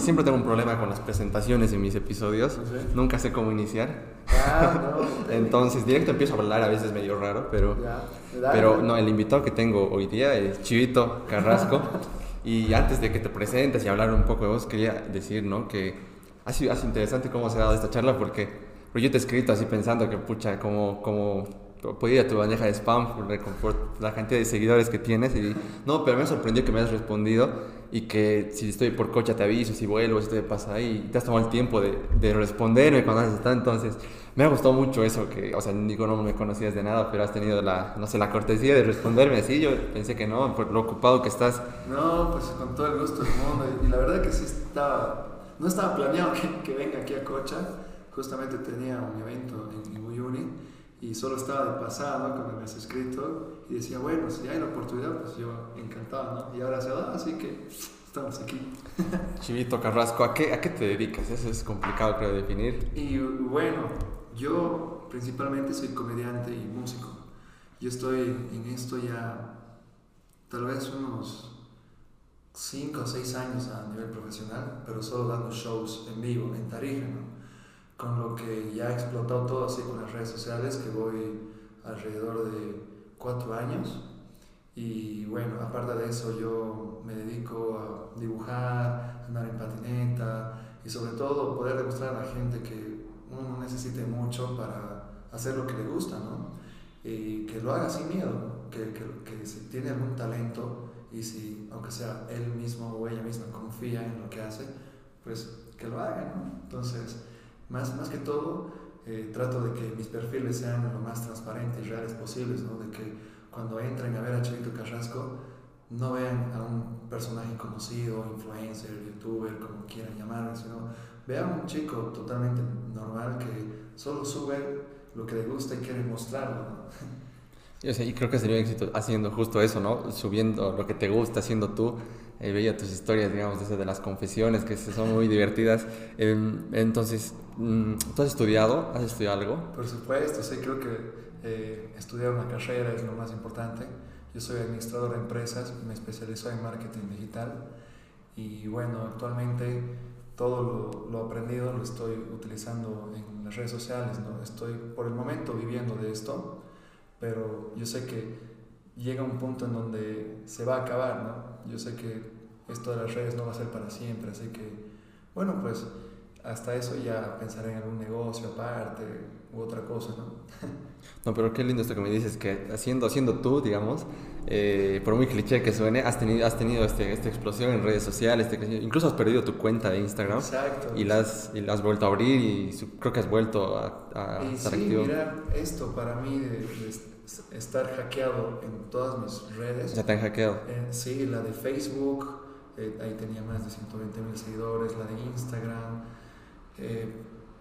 siempre tengo un problema con las presentaciones en mis episodios. ¿Sí? Nunca sé cómo iniciar. Ah, no. Entonces, directo empiezo a hablar, a veces medio raro, pero, Ya, pero no, el invitado que tengo hoy día es Chivito Carrasco. y antes de que te presentes y hablar un poco de vos, quería decir, ¿no? Que ha sido, ha sido interesante cómo se ha dado esta charla porque yo te he escrito así pensando que, pucha, como, como puede ir a tu bandeja de spam por, la cantidad de seguidores que tienes. Y no, pero me sorprendió que me has respondido y que si estoy por coche te aviso, si vuelvo, si te pasa ahí, y te has tomado el tiempo de, de responderme cuando has estado. Entonces, me ha gustado mucho eso, que, o sea, digo, no me conocías de nada, pero has tenido la, no sé, la cortesía de responderme así. Yo pensé que no, por lo ocupado que estás. No, pues con todo el gusto del mundo. Y la verdad que sí estaba, no estaba planeado que, que venga aquí a Cocha. Justamente tenía un evento en, en Uyuni y solo estaba de pasada cuando me has escrito y decía, bueno, si hay la oportunidad, pues yo encantado, ¿no? Y ahora se da, así que estamos aquí. Chivito Carrasco, ¿a qué, ¿a qué te dedicas? Eso es complicado, creo, de definir. Y bueno, yo principalmente soy comediante y músico. Yo estoy en esto ya tal vez unos 5 o 6 años a nivel profesional, pero solo dando shows en vivo, en Tarija, ¿no? Con lo que ya he explotado todo así con las redes sociales, que voy alrededor de 4 años. Y bueno, aparte de eso yo me dedico a dibujar, andar en patineta y sobre todo poder demostrar a la gente que uno no necesite mucho para hacer lo que le gusta, ¿no? Y que lo haga sin miedo, que, que, que si tiene algún talento y si, aunque sea él mismo o ella misma, confía en lo que hace, pues que lo haga, ¿no? Entonces, más, más que todo, eh, trato de que mis perfiles sean lo más transparentes y reales posibles, ¿no? De que cuando entren a ver a Chavito Carrasco, no vean a un personaje conocido, influencer, youtuber, como quieran llamarlo, sino vean a un chico totalmente normal que solo sube lo que le gusta y quiere mostrarlo, ¿no? Yo sé, y creo que sería un éxito haciendo justo eso, ¿no? Subiendo lo que te gusta, haciendo tú. Eh, veía tus historias, digamos, de, esas de las confesiones, que son muy divertidas. Eh, entonces, ¿tú has estudiado? ¿Has estudiado algo? Por supuesto, sí, creo que eh, estudiar una carrera es lo más importante. Yo soy administrador de empresas, me especializo en marketing digital y bueno, actualmente todo lo, lo, aprendido lo estoy utilizando en las redes sociales, ¿no? Estoy por el momento viviendo de esto, pero yo sé que llega un punto en donde se va a acabar, ¿no? Yo sé que esto de las redes no va a ser para siempre, así que, bueno, pues hasta eso ya pensaré en algún negocio aparte u otra cosa, ¿no? No, pero qué lindo esto que me dices, que haciendo, haciendo tú, digamos, eh, por muy cliché que suene, has tenido, has tenido este, esta explosión en redes sociales, este, incluso has perdido tu cuenta de Instagram Exacto. y la has, y la has vuelto a abrir y su, creo que has vuelto a, a y estar sí, activo. mira, esto para mí de, de estar hackeado en todas mis redes. Ya te han hackeado. Eh, sí, la de Facebook, eh, ahí tenía más de 120 mil seguidores, la de Instagram. Eh,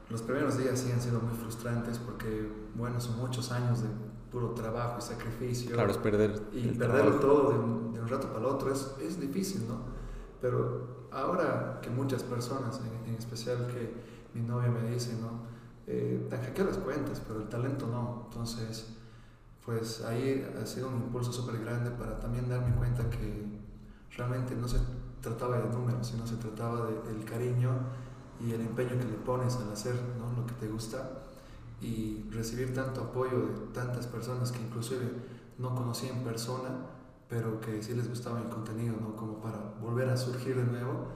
los primeros días sí han sido muy frustrantes porque, bueno, son muchos años de puro trabajo y sacrificio. Claro, es perder. Y perderlo todo de un, de un, rato para el otro es, es difícil, ¿no? Pero ahora que muchas personas, en, en especial que mi novia me dice, ¿no? Eh, te las cuentas, pero el talento no. Entonces, pues ahí ha sido un impulso súper grande para también darme cuenta que realmente no se trataba de números, sino se trataba del de cariño y el empeño que le pones al hacer ¿no? lo que te gusta y recibir tanto apoyo de tantas personas que inclusive no conocí en persona, pero que sí les gustaba el contenido, ¿no? como para volver a surgir de nuevo,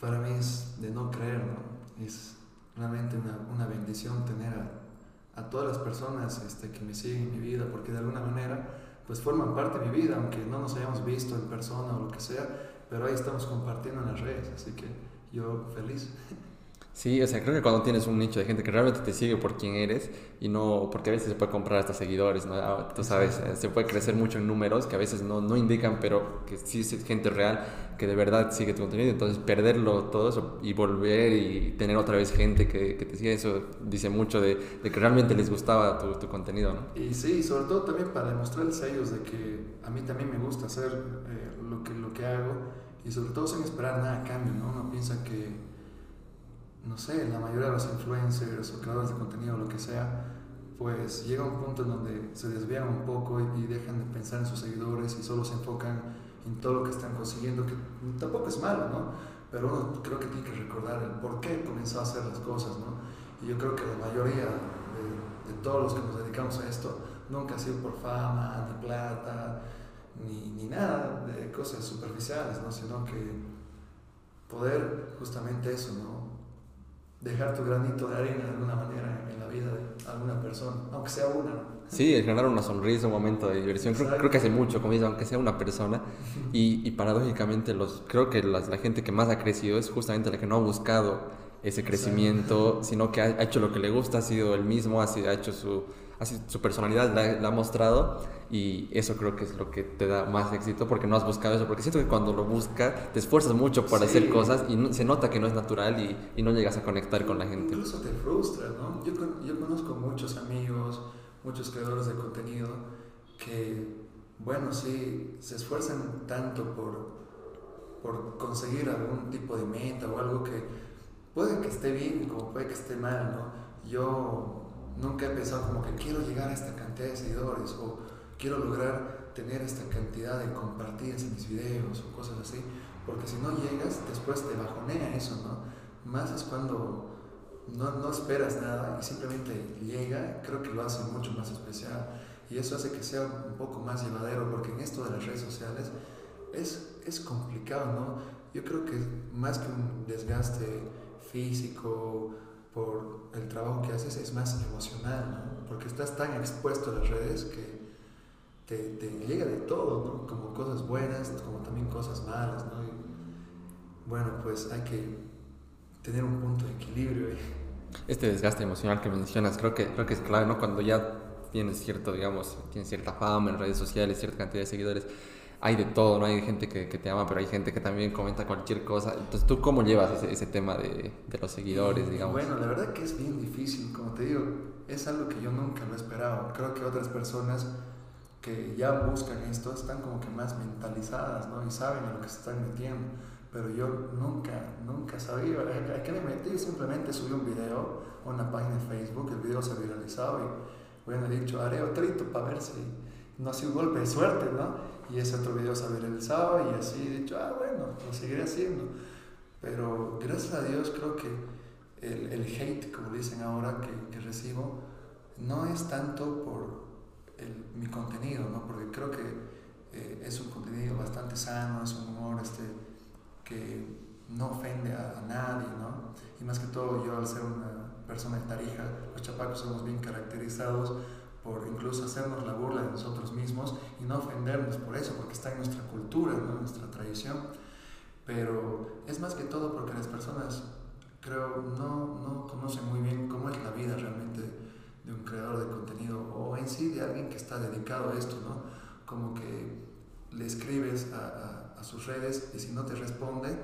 para mí es de no creer, ¿no? es realmente una, una bendición tener a, a, todas las personas este, que me siguen en mi vida, porque de alguna manera pues forman parte de mi vida, aunque no nos hayamos visto en persona o lo que sea, pero ahí estamos compartiendo en las redes, así que yo feliz. Sí, o sea, creo que cuando tienes un nicho de gente que realmente te sigue por quién eres y no, porque a veces se puede comprar hasta seguidores, ¿no? Tú sabes, se puede crecer mucho en números que a veces no, no indican, pero que sí es gente real que de verdad sigue tu contenido. Entonces, perderlo todo eso y volver y tener otra vez gente que, que te sigue, eso dice mucho de, de que realmente les gustaba tu, tu, contenido, ¿no? Y sí, sobre todo también para demostrarles a ellos de que a mí también me gusta hacer eh, lo, que, lo que hago y sobre todo sin esperar nada a cambio, ¿no? Uno piensa que no sé, la mayoría de los influencers o creadores de contenido lo que sea, pues llega un punto en donde se desvían un poco y, y, dejan de pensar en sus seguidores y solo se enfocan en todo lo que están consiguiendo, que tampoco es malo, ¿no? pero uno creo que tiene que recordar el por qué comenzó a hacer las cosas, ¿no? Y yo creo que la mayoría de, de todos los que nos dedicamos a esto nunca ha sido por fama, ni plata, ni, ni nada de cosas superficiales, ¿no? Sino que poder justamente eso, ¿no? Dejar tu granito de arena de alguna manera en la vida de alguna persona, aunque sea una. Sí, el ganar una sonrisa, un momento de diversión. Creo, creo, que hace mucho, como dices, aunque sea una persona. Y, y paradójicamente, los, creo que la gente que más ha crecido es justamente la que no ha buscado ese crecimiento, sino que ha, hecho lo que le gusta, ha sido el mismo, ha, sido, ha hecho su, así, su personalidad la, ha mostrado y eso creo que es lo que te da más éxito porque no has buscado eso, porque siento que cuando lo buscas te esfuerzas mucho por hacer cosas y se nota que no es natural y, y, no llegas a conectar con la gente. Incluso te frustra, ¿no? Yo, yo conozco muchos amigos, muchos creadores de contenido que, bueno, sí, se esfuerzan tanto por, por conseguir algún tipo de meta o algo que puede que esté bien como puede que esté mal, ¿no? Yo nunca he pensado como que quiero llegar a esta cantidad de seguidores o quiero lograr tener esta cantidad de compartidas en mis videos o cosas así, porque si no llegas, después te bajonea eso, ¿no? Más es cuando no, no esperas nada y simplemente llega, creo que lo hace mucho más especial y eso hace que sea un poco más llevadero, porque en esto de las redes sociales es, es complicado, ¿no? Yo creo que más que un desgaste físico, por el trabajo que haces es más emocional, ¿no? Porque estás tan expuesto a las redes que te, te llega de todo, ¿no? Como cosas buenas, como también cosas malas, ¿no? Y, bueno, pues hay que tener un punto de equilibrio. Este desgaste emocional que mencionas, creo que, creo que es clave, ¿no? Cuando ya tienes cierto, digamos, tienes cierta fama en redes sociales, cierta cantidad de seguidores, hay de todo, ¿no? Hay gente que, que, te ama, pero hay gente que también comenta cualquier cosa. Entonces, ¿tú cómo llevas ese, ese tema de, de, los seguidores, digamos? Bueno, la verdad que es bien difícil, como te digo, es algo que yo nunca lo he esperado. Creo que otras personas que ya buscan esto están como que más mentalizadas, ¿no? Y saben a lo que se están metiendo. Pero yo nunca, nunca sabía a qué me metí. Simplemente subí un video a una página de Facebook, el video se ha viralizado y, bueno, he dicho, haré otro para ver si no ha sido un golpe de suerte, ¿no? Y ese otro video se ha viralizado y así he dicho, ah, bueno, lo seguiré haciendo. Pero gracias a Dios creo que el, el hate, como dicen ahora, que, que, recibo, no es tanto por el, mi contenido, ¿no? porque creo que eh, es un contenido bastante sano, es un humor este, que no ofende a, a, nadie, ¿no? y más que todo yo al ser una persona de Tarija, los chapacos somos bien caracterizados por incluso hacernos la burla de nosotros mismos y no ofendernos por eso, porque está en nuestra cultura, ¿no? en nuestra tradición. Pero es más que todo porque las personas, creo, no, no conocen muy bien cómo es la vida realmente de un creador de contenido o en sí de alguien que está dedicado a esto, ¿no? Como que le escribes a, a, a sus redes y si no te responde,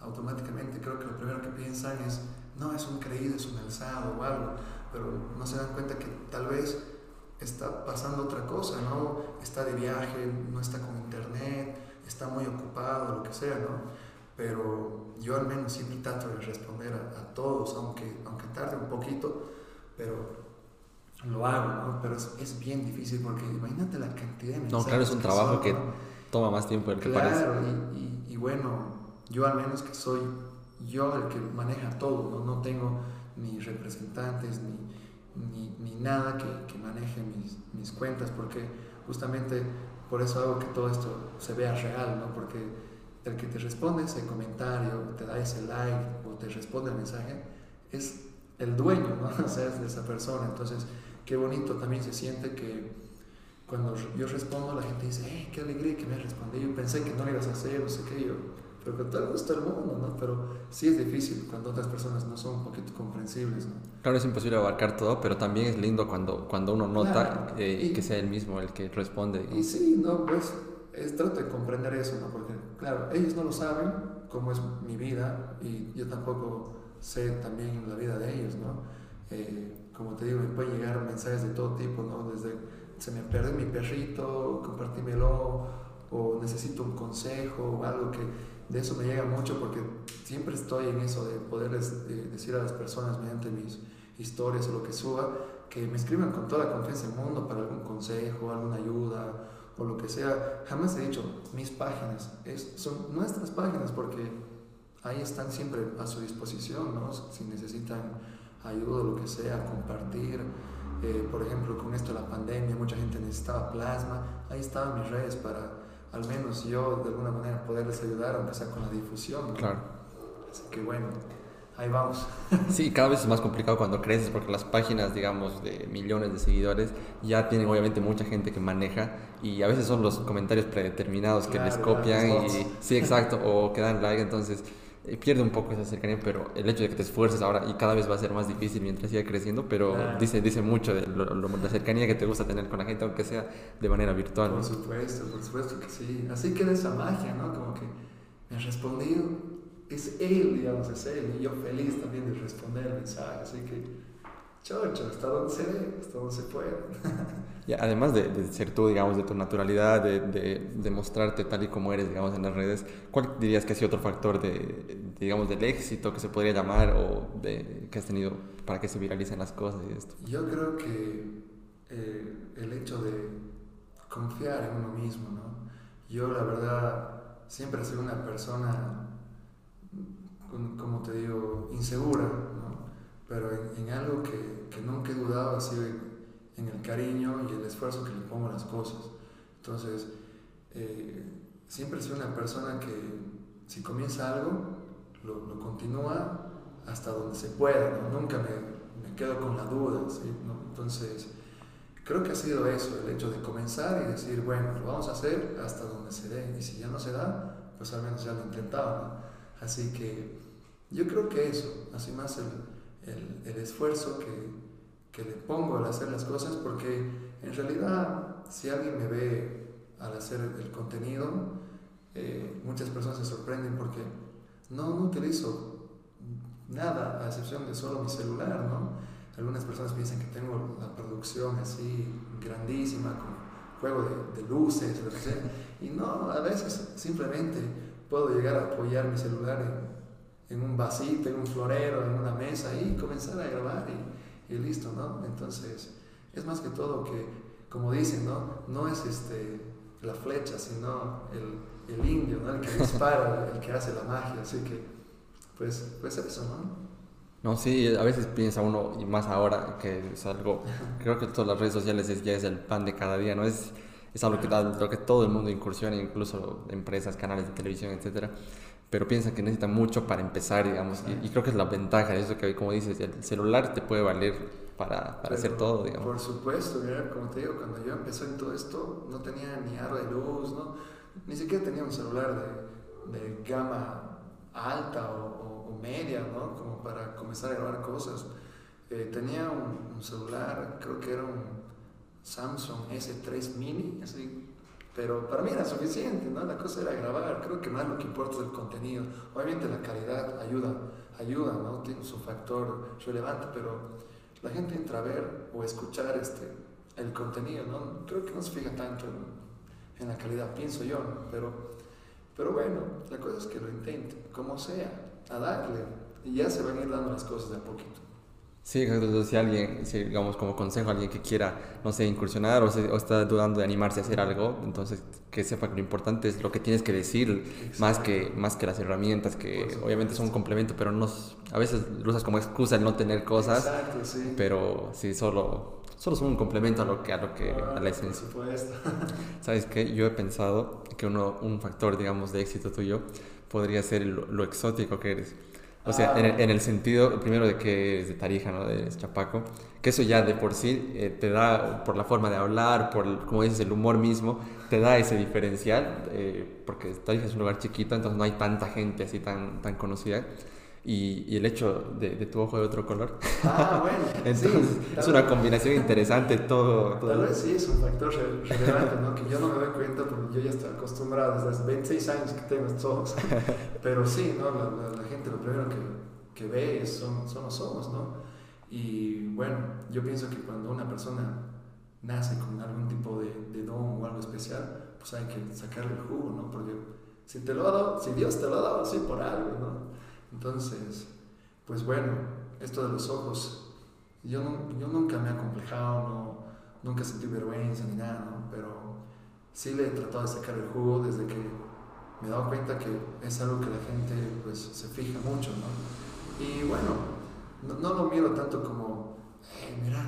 automáticamente creo que lo primero que piensan es, no, es un creído, es un alzado o algo, pero no se dan cuenta que tal vez está pasando otra cosa, ¿no? Está de viaje, no está con internet, está muy ocupado, lo que sea, ¿no? Pero yo al menos siempre trato de responder a, todos, aunque, aunque tarde un poquito, pero lo hago, ¿no? Pero es, es bien difícil porque imagínate la cantidad de mensajes. No, claro, es un trabajo que toma más tiempo del que parece. Claro, y, y, y, bueno, yo al menos que soy yo el que maneja todo, ¿no? No tengo ni representantes, ni ni, ni nada que, que maneje mis, mis, cuentas, porque justamente por eso hago que todo esto se vea real, ¿no? Porque el que te responde ese comentario, te da ese like o te responde el mensaje, es el dueño, ¿no? Es de esa persona. Entonces, qué bonito también se siente que cuando yo respondo, la gente dice, qué alegría que me respondido, yo pensé que no lo ibas a hacer, no sé qué, yo pero con todo el gusto del mundo, ¿no? Pero sí es difícil cuando otras personas no son un poquito comprensibles, ¿no? Claro, es imposible abarcar todo, pero también es lindo cuando, cuando uno nota claro. eh, y, que sea el mismo el que responde. Y sí, no, pues es, trato de comprender eso, ¿no? Porque, claro, ellos no lo saben cómo es mi vida y yo tampoco sé también la vida de ellos, ¿no? Eh, como te digo, me pueden llegar mensajes de todo tipo, ¿no? Desde se me pierde mi perrito, compartímelo, o necesito un consejo, o algo que de eso me llega mucho porque siempre estoy en eso de poderles de decir a las personas mediante mis historias o lo que suba que me escriban con toda la confianza del mundo para algún consejo, alguna ayuda o lo que sea. Jamás he dicho mis páginas, son nuestras páginas porque ahí están siempre a su disposición, ¿no? Si necesitan ayuda o lo que sea, compartir. Eh, por ejemplo, con esto de la pandemia, mucha gente necesitaba plasma. Ahí estaban mis redes para, al menos yo, de alguna manera, poderles ayudar, aunque sea con la difusión. Claro. Así que bueno, ahí vamos. Sí, cada vez es más complicado cuando creces porque las páginas, digamos, de millones de seguidores ya tienen obviamente mucha gente que maneja y a veces son los comentarios predeterminados que les copian y sí, exacto, o que dan like, entonces pierde un poco esa cercanía, pero el hecho de que te esfuerces ahora y cada vez va a ser más difícil mientras siga creciendo, pero dice, dice mucho de la cercanía que te gusta tener con la gente, aunque sea de manera virtual. Por supuesto, por supuesto que sí. Así queda esa magia, ¿no? Como que me ha respondido es él, digamos, es él, y yo feliz también de responder el mensaje, así que, chocho, hasta donde se ve, hasta donde se puede. Y además de, de, ser tú, digamos, de tu naturalidad, de, de, mostrarte tal y como eres, digamos, en las redes, ¿cuál dirías que ha sido otro factor de, digamos, del éxito que se podría llamar o de, que has tenido para que se viralicen las cosas y esto? Yo creo que eh, el hecho de confiar en uno mismo, ¿no? Yo, la verdad, siempre he sido una persona como te digo, insegura. Pero en, algo que, que, nunca he dudado ha sido en, el cariño y el esfuerzo que le pongo a las cosas. Entonces, eh, siempre soy una persona que si comienza algo, lo, lo continúa hasta donde se pueda, ¿no? nunca me, me, quedo con la duda. ¿sí? ¿no? Entonces, creo que ha sido eso, el hecho de comenzar y decir, bueno, lo vamos a hacer hasta donde se dé, y si ya no se da, pues al menos ya lo he intentado. ¿no? Así que yo creo que eso, así más el, el, el esfuerzo que, que, le pongo al hacer las cosas, porque en realidad si alguien me ve al hacer el contenido, eh, muchas personas se sorprenden porque no, no utilizo nada a excepción de solo mi celular, ¿no? Algunas personas piensan que tengo la producción así grandísima, con juego de, de luces, lo y no, a veces simplemente puedo llegar a apoyar mi celular en, en, un vasito, en un florero, en una mesa y comenzar a grabar y, y, listo, ¿no? Entonces, es más que todo que, como dicen, ¿no? No es este, la flecha, sino el, el indio, ¿no? El que dispara, el que hace la magia, así que, pues, pues eso, ¿no? No, sí, a veces piensa uno, y más ahora, que es algo, creo que todas las redes sociales es, ya es el pan de cada día, ¿no? Es es algo que, lo que todo el mundo incursiona, incluso empresas, canales de televisión, etcétera, pero piensan que necesitan mucho para empezar, digamos, y, creo que es la ventaja de eso que, como dices, el celular te puede valer para, para hacer todo, digamos. Por supuesto, mira, como te digo, cuando yo empecé en todo esto, no tenía ni aro de luz, ¿no? ni siquiera tenía un celular de, de gama alta o, o, media, ¿no? Como para comenzar a grabar cosas. Eh, tenía un, un celular, creo que era un Samsung S3 Mini, así. Pero para mí era suficiente, ¿no? La cosa era grabar, creo que más lo que importa es el contenido. Obviamente la calidad ayuda, ayuda, ¿no? Tiene su factor relevante, pero la gente entra a ver o escuchar este, el contenido, ¿no? Creo que no se fija tanto en, la calidad, pienso yo, ¿no? Pero, pero bueno, la cosa es que lo intente, como sea, a darle, y ya se van a ir dando las cosas de a poquito. Sí, entonces si alguien, si, digamos como consejo, alguien que quiera, no sé, incursionar o, o, está dudando de animarse a hacer algo, entonces que sepa que lo importante es lo que tienes que decir, más que, más que las herramientas, que obviamente son un complemento, pero no, a veces lo usas como excusa el no tener cosas, Exacto, sí. pero sí, solo, solo son un complemento a lo que, a, lo que, ah, a la esencia. Por supuesto. ¿Sabes qué? Yo he pensado que uno, un factor, digamos, de éxito tuyo podría ser lo, lo exótico que eres. O sea, en, el, en, el, sentido, primero de que es de Tarija, ¿no? De Chapaco, que eso ya de por sí eh, te da, por la forma de hablar, por, como dices, el humor mismo, te da ese diferencial, eh, porque Tarija es un lugar chiquito, entonces no hay tanta gente así tan, tan conocida. Y, y el hecho de, de, tu ojo de otro color. Ah, bueno. entonces, sí, es una combinación interesante todo. todo tal vez sí es un factor relevante, ¿no? Que yo no me doy cuenta porque yo ya estoy acostumbrado desde hace 26 años que tengo estos ojos. Pero sí, ¿no? La, la, la gente lo primero que, que ve son, son los ojos, ¿no? Y bueno, yo pienso que cuando una persona nace con algún tipo de, de don o algo especial, pues hay que sacarle el jugo, ¿no? Porque si, te lo ha dado, si Dios te lo ha dado así por algo, ¿no? Entonces, pues bueno, esto de los ojos, yo, yo nunca me he acomplejado, no, nunca sentí vergüenza ni nada, ¿no? Pero sí le he tratado de sacar el jugo desde que me he dado cuenta que es algo que la gente pues se fija mucho, ¿no? Y bueno, no, lo miro tanto como, eh, mira,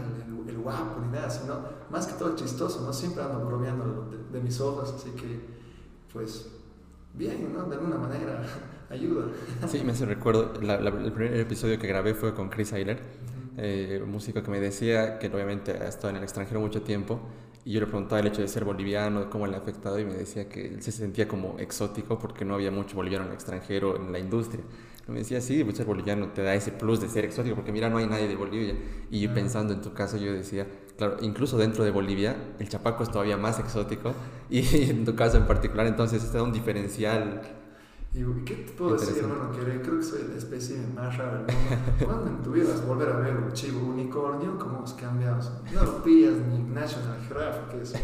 el, guapo ni nada, sino más que todo chistoso, ¿no? Siempre ando bromeando de, mis ojos, así que pues bien, ¿no? De alguna manera ayuda. Sí, me hace recuerdo, el primer episodio que grabé fue con Chris Ayler, eh, un músico que me decía que obviamente ha estado en el extranjero mucho tiempo y yo le preguntaba el hecho de ser boliviano, cómo le ha afectado y me decía que él se sentía como exótico porque no había mucho boliviano en el extranjero en la industria. Y me decía, sí, pues ser boliviano te da ese plus de ser exótico porque mira, no hay nadie de Bolivia. Y yo pensando en tu caso, yo decía, claro, incluso dentro de Bolivia, el chapaco es todavía más exótico y en tu caso en particular, entonces este da un diferencial y ¿qué te puedo decir, hermano? Que creo que soy la especie más rara del mundo. ¿Cuándo tuvieras volver a ver un chivo unicornio? ¿Cómo hemos cambiado? No lo pillas ni National Geographic, eso.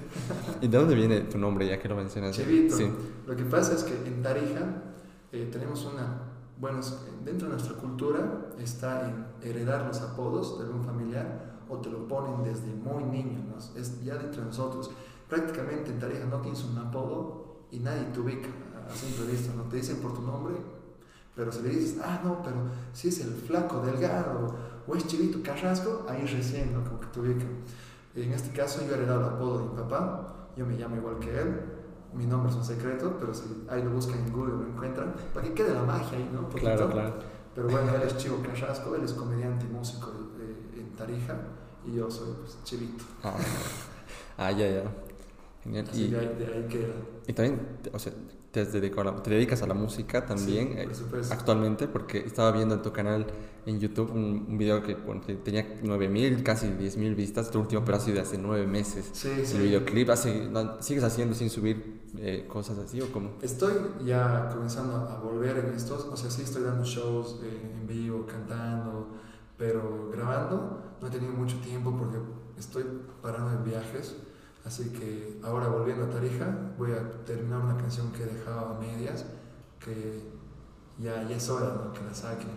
¿Y de dónde viene tu nombre, ya que lo mencionas? Chivito. Sí. Lo que pasa es que en Tarija eh, tenemos una... Bueno, dentro de nuestra cultura está en heredar los apodos de algún familiar o te lo ponen desde muy niño, ¿no? Es ya dentro de nosotros. Prácticamente en Tarija no tienes un apodo y nadie te ubica a simple vista, no te dicen por tu nombre, pero si le dices, ah, no, pero si es el flaco delgado o es chivito carrasco, ahí recién, ¿no? Como que te ubican. En este caso yo he heredado el apodo de mi papá, yo me llamo igual que él, mi nombre es un secreto, pero si ahí lo buscan en Google lo encuentran, para que quede la magia ahí, ¿no? claro, claro. Pero bueno, él es Chivo Carrasco, él es comediante y músico en Tarija, y yo soy pues, Chivito. Ah, ah ya, ya. Genial. Así y, de ahí, de ahí queda. Y también, o sea, te, te, dedicas a la música también eh, actualmente, porque estaba viendo en tu canal en YouTube un, un video que, tenía 9000, casi 10000 vistas, tu último, pero ha sido de hace 9 meses. Sí, el videoclip, ¿sigues haciendo sin subir eh, cosas así o cómo? Estoy ya comenzando a volver en estos, o sea, sí estoy dando shows eh, en vivo, cantando, pero grabando no he tenido mucho tiempo porque estoy parando en viajes Así que ahora volviendo a Tarija, voy a terminar una canción que he dejado a medias, que ya, es hora que la saquen.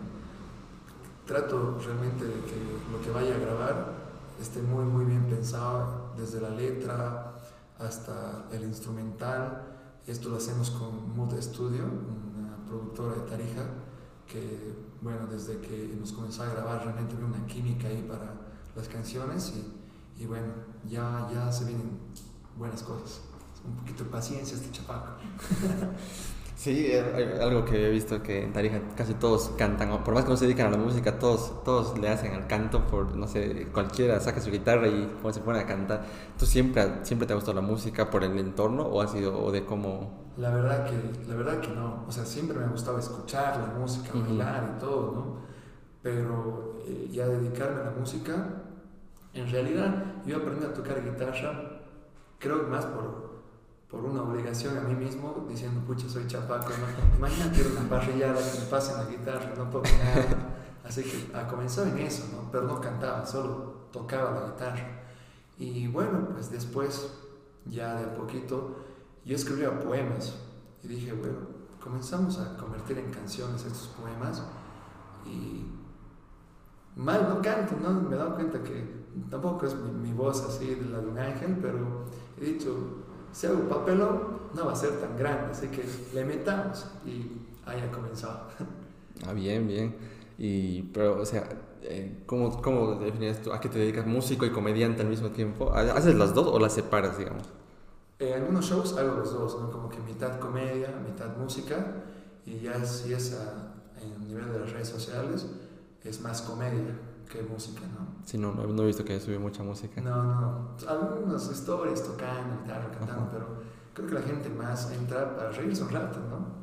Trato realmente de que lo que vaya a grabar esté muy, muy bien pensado, desde la letra hasta el instrumental. Esto lo hacemos con Mood Studio, una productora de Tarija, que, bueno, desde que nos comenzó a grabar realmente había una química ahí para las canciones y bueno, ya, ya se vienen buenas cosas. Un poquito de paciencia este chapaco. Sí, algo que he visto que en Tarija casi todos cantan, por más que no se dedican a la música, todos, todos le hacen al canto, por no sé, cualquiera saca su guitarra y se pone a cantar. ¿Tú siempre, siempre te ha gustado la música por el entorno o ha sido o de cómo? La verdad que, la verdad que no, o sea, siempre me ha gustado escuchar la música, bailar y todo, ¿no? Pero eh, ya dedicarme a la música en realidad, yo aprendí a tocar guitarra, creo más por, por una obligación a mí mismo, diciendo, pucha, soy chapaco, ¿no? imagínate una parrillada que me pasen la guitarra, no toco nada. Así que a comenzó en eso, ¿no? pero no cantaba, solo tocaba la guitarra. Y bueno, pues después, ya de a poquito, yo escribía poemas y dije, bueno, comenzamos a convertir en canciones estos poemas y mal no canto, ¿no? Me he dado cuenta que tampoco es mi, voz así de la de un ángel, pero he dicho, si hago papelón, no va a ser tan grande, así que le metamos y ahí ha comenzado. Ah, bien, bien. Y, pero, o sea, eh, ¿cómo, ¿cómo defines tú? ¿A qué te dedicas? ¿Músico y comediante al mismo tiempo? ¿Haces las dos o las separas, digamos? En algunos shows hago los dos, ¿no? Como que mitad comedia, mitad música, y ya si es a, en nivel de las redes sociales, es más comedia que música, ¿no? Sí, no, no, he visto que sube mucha música. No, no, algunas historias tocando, guitarra, cantando, pero creo que la gente más entra para reírse un rato, ¿no?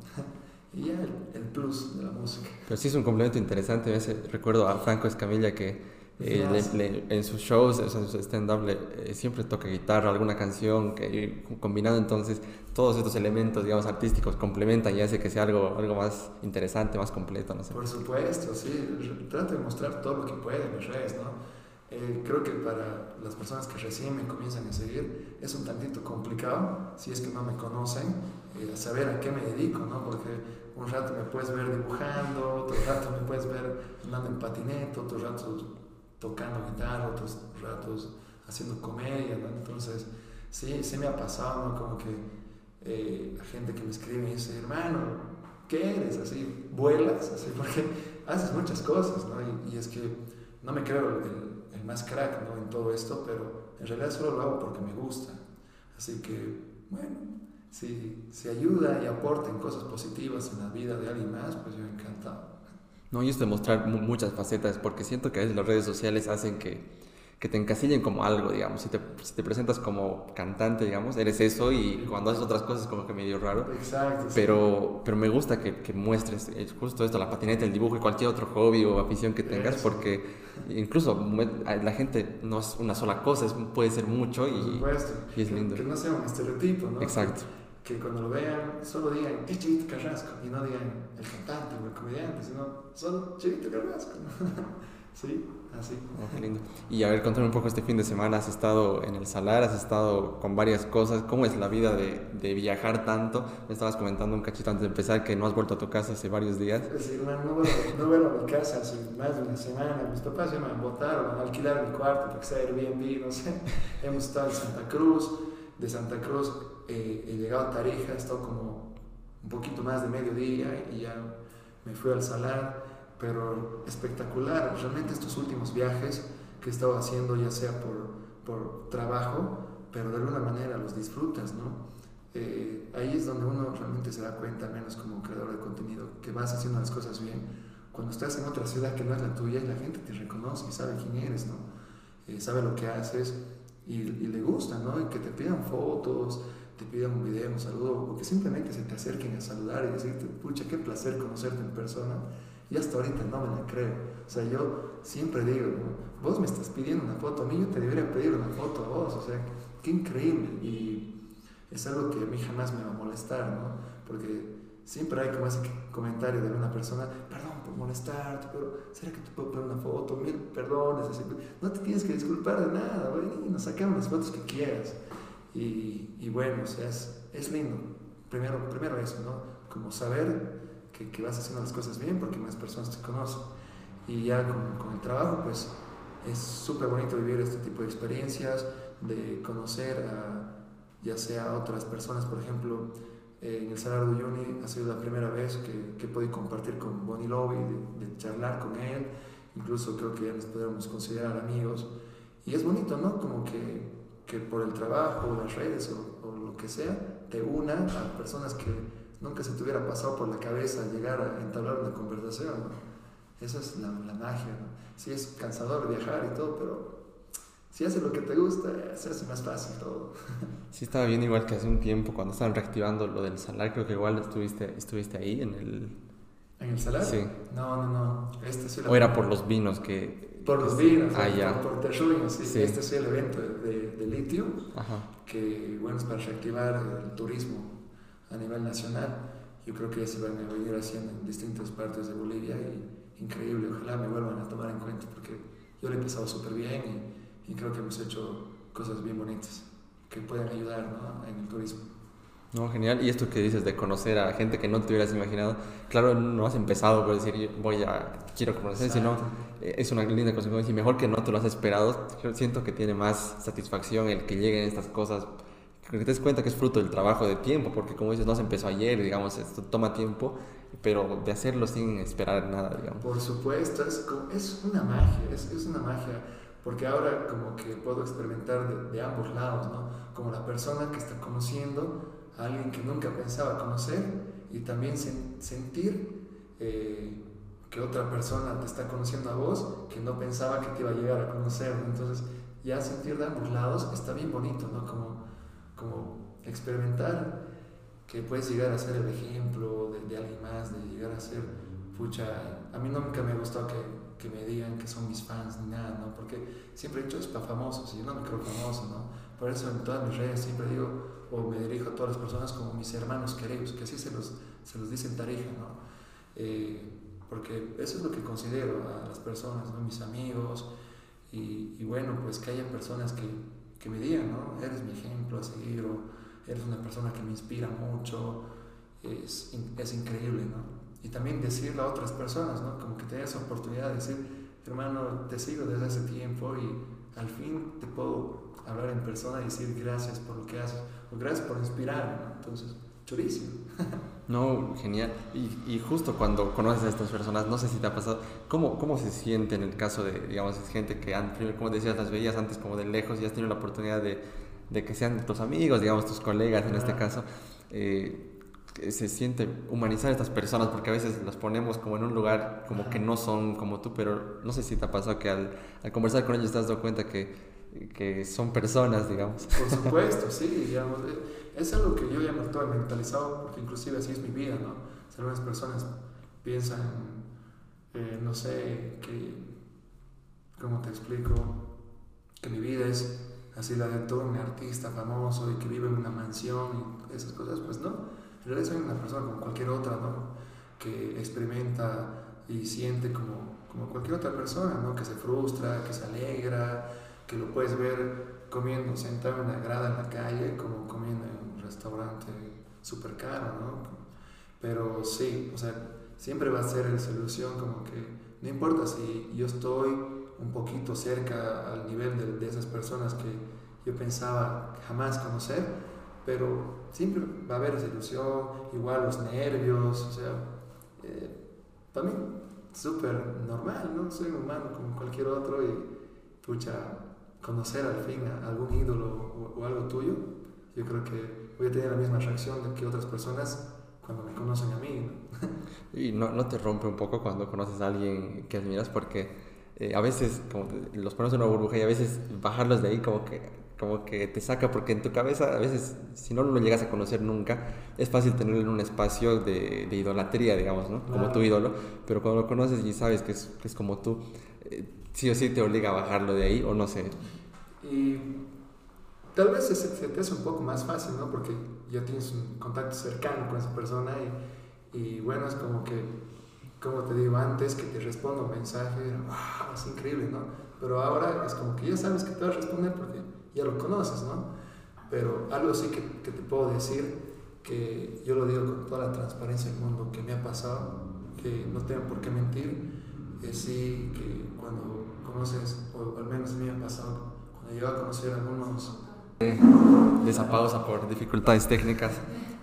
y ya el, el, plus de la música. Pero sí es un complemento interesante, recuerdo a Franco Escamilla que eh, en sus shows, en su stand-up, eh, siempre toca guitarra, alguna canción, que, combinando entonces todos estos elementos, digamos, artísticos complementan y hace que sea algo, algo más interesante, más completo, no sé. Por supuesto, sí, trato de mostrar todo lo que puede en mis redes, ¿no? Eh, creo que para las personas que recién me comienzan a seguir es un tantito complicado, si es que no me conocen, saber a qué me dedico, ¿no? Porque un rato me puedes ver dibujando, otro rato me puedes ver andando en patinete, otro rato tocando guitarra, otros ratos haciendo comedia. Entonces, sí, sí me ha pasado. Como que eh, a gente que me escribe y dice, hermano, ¿qué eres? Así, vuelas, así, porque haces muchas cosas, ¿no? Y, es que no me creo el, el, más crack, ¿no? En todo esto, pero en realidad solo lo hago porque me gusta. Así que, bueno, si, si ayuda y aporta en cosas positivas en la vida de alguien más, pues yo encantado. No, y esto de mostrar muchas facetas, porque siento que a veces las redes sociales hacen que, que te encasillen como algo, digamos. Si te, si te, presentas como cantante, digamos, eres eso y cuando haces otras cosas como que medio raro. Exacto. Pero, pero me gusta que, que, muestres justo esto, la patineta, el dibujo y cualquier otro hobby o afición que tengas, porque incluso la gente no es una sola cosa, es, puede ser mucho y, y es lindo. Que no sea un estereotipo, ¿no? Exacto que cuando lo vean solo digan es Chivito Carrasco y no digan el cantante o el comediante, sino solo Chivito Carrasco. sí, así. Oh, qué lindo. Y a ver, contame un poco este fin de semana, has estado en el Salar, has estado con varias cosas, ¿cómo es la vida de, de viajar tanto? Me estabas comentando un cachito antes de empezar que no has vuelto a tu casa hace varios días. Sí, no, no, vuelvo, no vuelvo a mi casa hace más de una semana, mis papás ya me votaron a alquilar mi cuarto porque sea Airbnb, no sé. Hemos estado en Santa Cruz, de Santa Cruz eh, he llegado a Tarija, he estado como un poquito más de medio día y ya me fui al Salar, pero espectacular. Realmente estos últimos viajes que he estado haciendo, ya sea por, por trabajo, pero de alguna manera los disfrutas, ¿no? Eh, ahí es donde uno realmente se da cuenta, al menos como creador de contenido, que vas haciendo las cosas bien. Cuando estás en otra ciudad que no es la tuya la gente te reconoce y sabe quién eres, ¿no? Eh, sabe lo que haces y, y, le gusta, ¿no? Y que te pidan fotos, te pidan un video, un saludo, o que simplemente se te acerquen a saludar y decirte, pucha, qué placer conocerte en persona. Y hasta ahorita no me la creo. O sea, yo siempre digo, vos me estás pidiendo una foto, a mí yo te debería pedir una foto a vos. O sea, qué increíble. Y es algo que a mí jamás me va a molestar, ¿no? Porque siempre hay como ese comentario de una persona, perdón por molestarte, pero ¿será que te puedo poner una foto? Mil perdones. Así. No te tienes que disculpar de nada, y nos sacamos las fotos que quieras. Y, y bueno, o sea, es, es, lindo. Primero, primero eso, ¿no? Como saber que, que, vas haciendo las cosas bien porque más personas te conocen. Y ya con, con el trabajo, pues es súper bonito vivir este tipo de experiencias, de conocer a, ya sea a otras personas, por ejemplo, en el Salar de Uyuni ha sido la primera vez que, que podido compartir con Bonnie Lobby, de, de, charlar con él, incluso creo que ya nos podríamos considerar amigos. Y es bonito, ¿no? Como que que por el trabajo, las redes o, o, lo que sea, te una a personas que nunca se te hubiera pasado por la cabeza llegar a entablar una conversación. ¿no? Esa es la, la magia. ¿no? Sí es cansador viajar y todo, pero si haces lo que te gusta, se hace más fácil todo. Sí, estaba bien igual que hace un tiempo, cuando estaban reactivando lo del salar, creo que igual estuviste, estuviste ahí en el... ¿En el salar? Sí. No, no, no. Este sí o era por los vinos que por los vinos, ah, ya. por, por sí. sí. Este es el evento de, de litio, Ajá. que bueno, es para reactivar el turismo a nivel nacional. Yo creo que se van a venir haciendo en distintas partes de Bolivia y increíble, ojalá me vuelvan a tomar en cuenta porque yo lo he empezado súper bien y, y, creo que hemos hecho cosas bien bonitas que pueden ayudar ¿no? en el turismo. No, genial. Y esto que dices de conocer a gente que no te hubieras imaginado, claro, no has empezado por decir voy a, quiero conocer, sino eh, es una linda consecuencia y mejor que no te lo has esperado. Yo siento que tiene más satisfacción el que lleguen estas cosas, que te des cuenta que es fruto del trabajo de tiempo, porque como dices, no se empezó ayer, digamos, esto toma tiempo, pero de hacerlo sin esperar nada, digamos. Por supuesto, es, es una magia, es, es una magia porque ahora como que puedo experimentar de, de, ambos lados, ¿no? Como la persona que está conociendo a alguien que nunca pensaba conocer y también sen sentir eh, que otra persona te está conociendo a vos que no pensaba que te iba a llegar a conocer. Entonces, ya sentir de ambos lados está bien bonito, ¿no? Como, como experimentar que puedes llegar a ser el ejemplo de, de alguien más, de llegar a ser, pucha, a mí nunca me gustó que, que me digan que son mis fans ni nada, ¿no? Porque siempre he dicho es para famosos y yo no me creo famoso, ¿no? Por eso en todas mis redes siempre digo, o me dirijo a todas las personas como mis hermanos queridos, que así se los, se los dice en Tarija, ¿no? Eh, porque eso es lo que considero a las personas, ¿no? mis amigos, y, y, bueno, pues que haya personas que, que me digan, ¿no? Eres mi ejemplo a seguir, o eres una persona que me inspira mucho, es, es increíble, ¿no? Y también decirle a otras personas, ¿no? Como que te esa oportunidad de decir, hermano, te sigo desde hace tiempo y al fin te puedo hablar en persona y decir gracias por lo que haces gracias por inspirarme, ¿no? Entonces, chorísimo. No, genial. Y, y, justo cuando conoces a estas personas, no sé si te ha pasado, ¿cómo, cómo se siente en el caso de, digamos, gente que, han, como decías, las veías antes como de lejos y has tenido la oportunidad de, de que sean tus amigos, digamos, tus colegas en este caso? Eh, se siente humanizar a estas personas porque a veces las ponemos como en un lugar como que no son como tú, pero no sé si te ha pasado que al, al conversar con ellos te has dado cuenta que, que son personas, digamos. Por supuesto, sí, digamos. Eh, es algo que yo ya me estoy mentalizado porque inclusive así es mi vida, ¿no? Algunas personas piensan, eh, no sé, que, ¿cómo te explico? Que mi vida es así la de todo un artista famoso y que vive en una mansión y esas cosas, pues no en realidad soy una persona como cualquier otra, ¿no? Que experimenta y siente como, como cualquier otra persona, ¿no? Que se frustra, que se alegra, que lo puedes ver comiendo sentado en una grada en la calle, como comiendo en un restaurante súper caro, ¿no? Pero sí, o sea, siempre va a ser la solución como que no importa si yo estoy un poquito cerca al nivel de, de esas personas que yo pensaba jamás conocer, pero siempre va a haber desilusión, igual los nervios, o sea, eh, para súper normal, ¿no? Soy humano como cualquier otro y, pucha, conocer al fin a algún ídolo o, algo tuyo, yo creo que voy a tener la misma reacción que otras personas cuando me conocen a mí, ¿no? Y no, no te rompe un poco cuando conoces a alguien que admiras porque eh, a veces como los pones en una burbuja y a veces bajarlos de ahí como que como que te saca, porque en tu cabeza a veces, si no lo llegas a conocer nunca, es fácil tenerlo en un espacio de, de idolatría, digamos, ¿no? Como tu ídolo, pero cuando lo conoces y sabes que es, que es como tú, eh, sí o sí te obliga a bajarlo de ahí, o no sé. Y tal vez se, se te hace un poco más fácil, ¿no? Porque ya tienes un contacto cercano con esa persona y, y bueno, es como que, como te digo antes, que te respondo un mensaje, wow, es increíble, ¿no? Pero ahora es como que ya sabes que te vas a responder porque ya lo conoces, ¿no? Pero algo sí que, que, te puedo decir, que yo lo digo con toda la transparencia del mundo, que me ha pasado, que no tengo por qué mentir, es sí que cuando conoces, o al menos a mí me ha pasado, cuando llego a conocer algunos... Eh, de esa pausa por dificultades técnicas.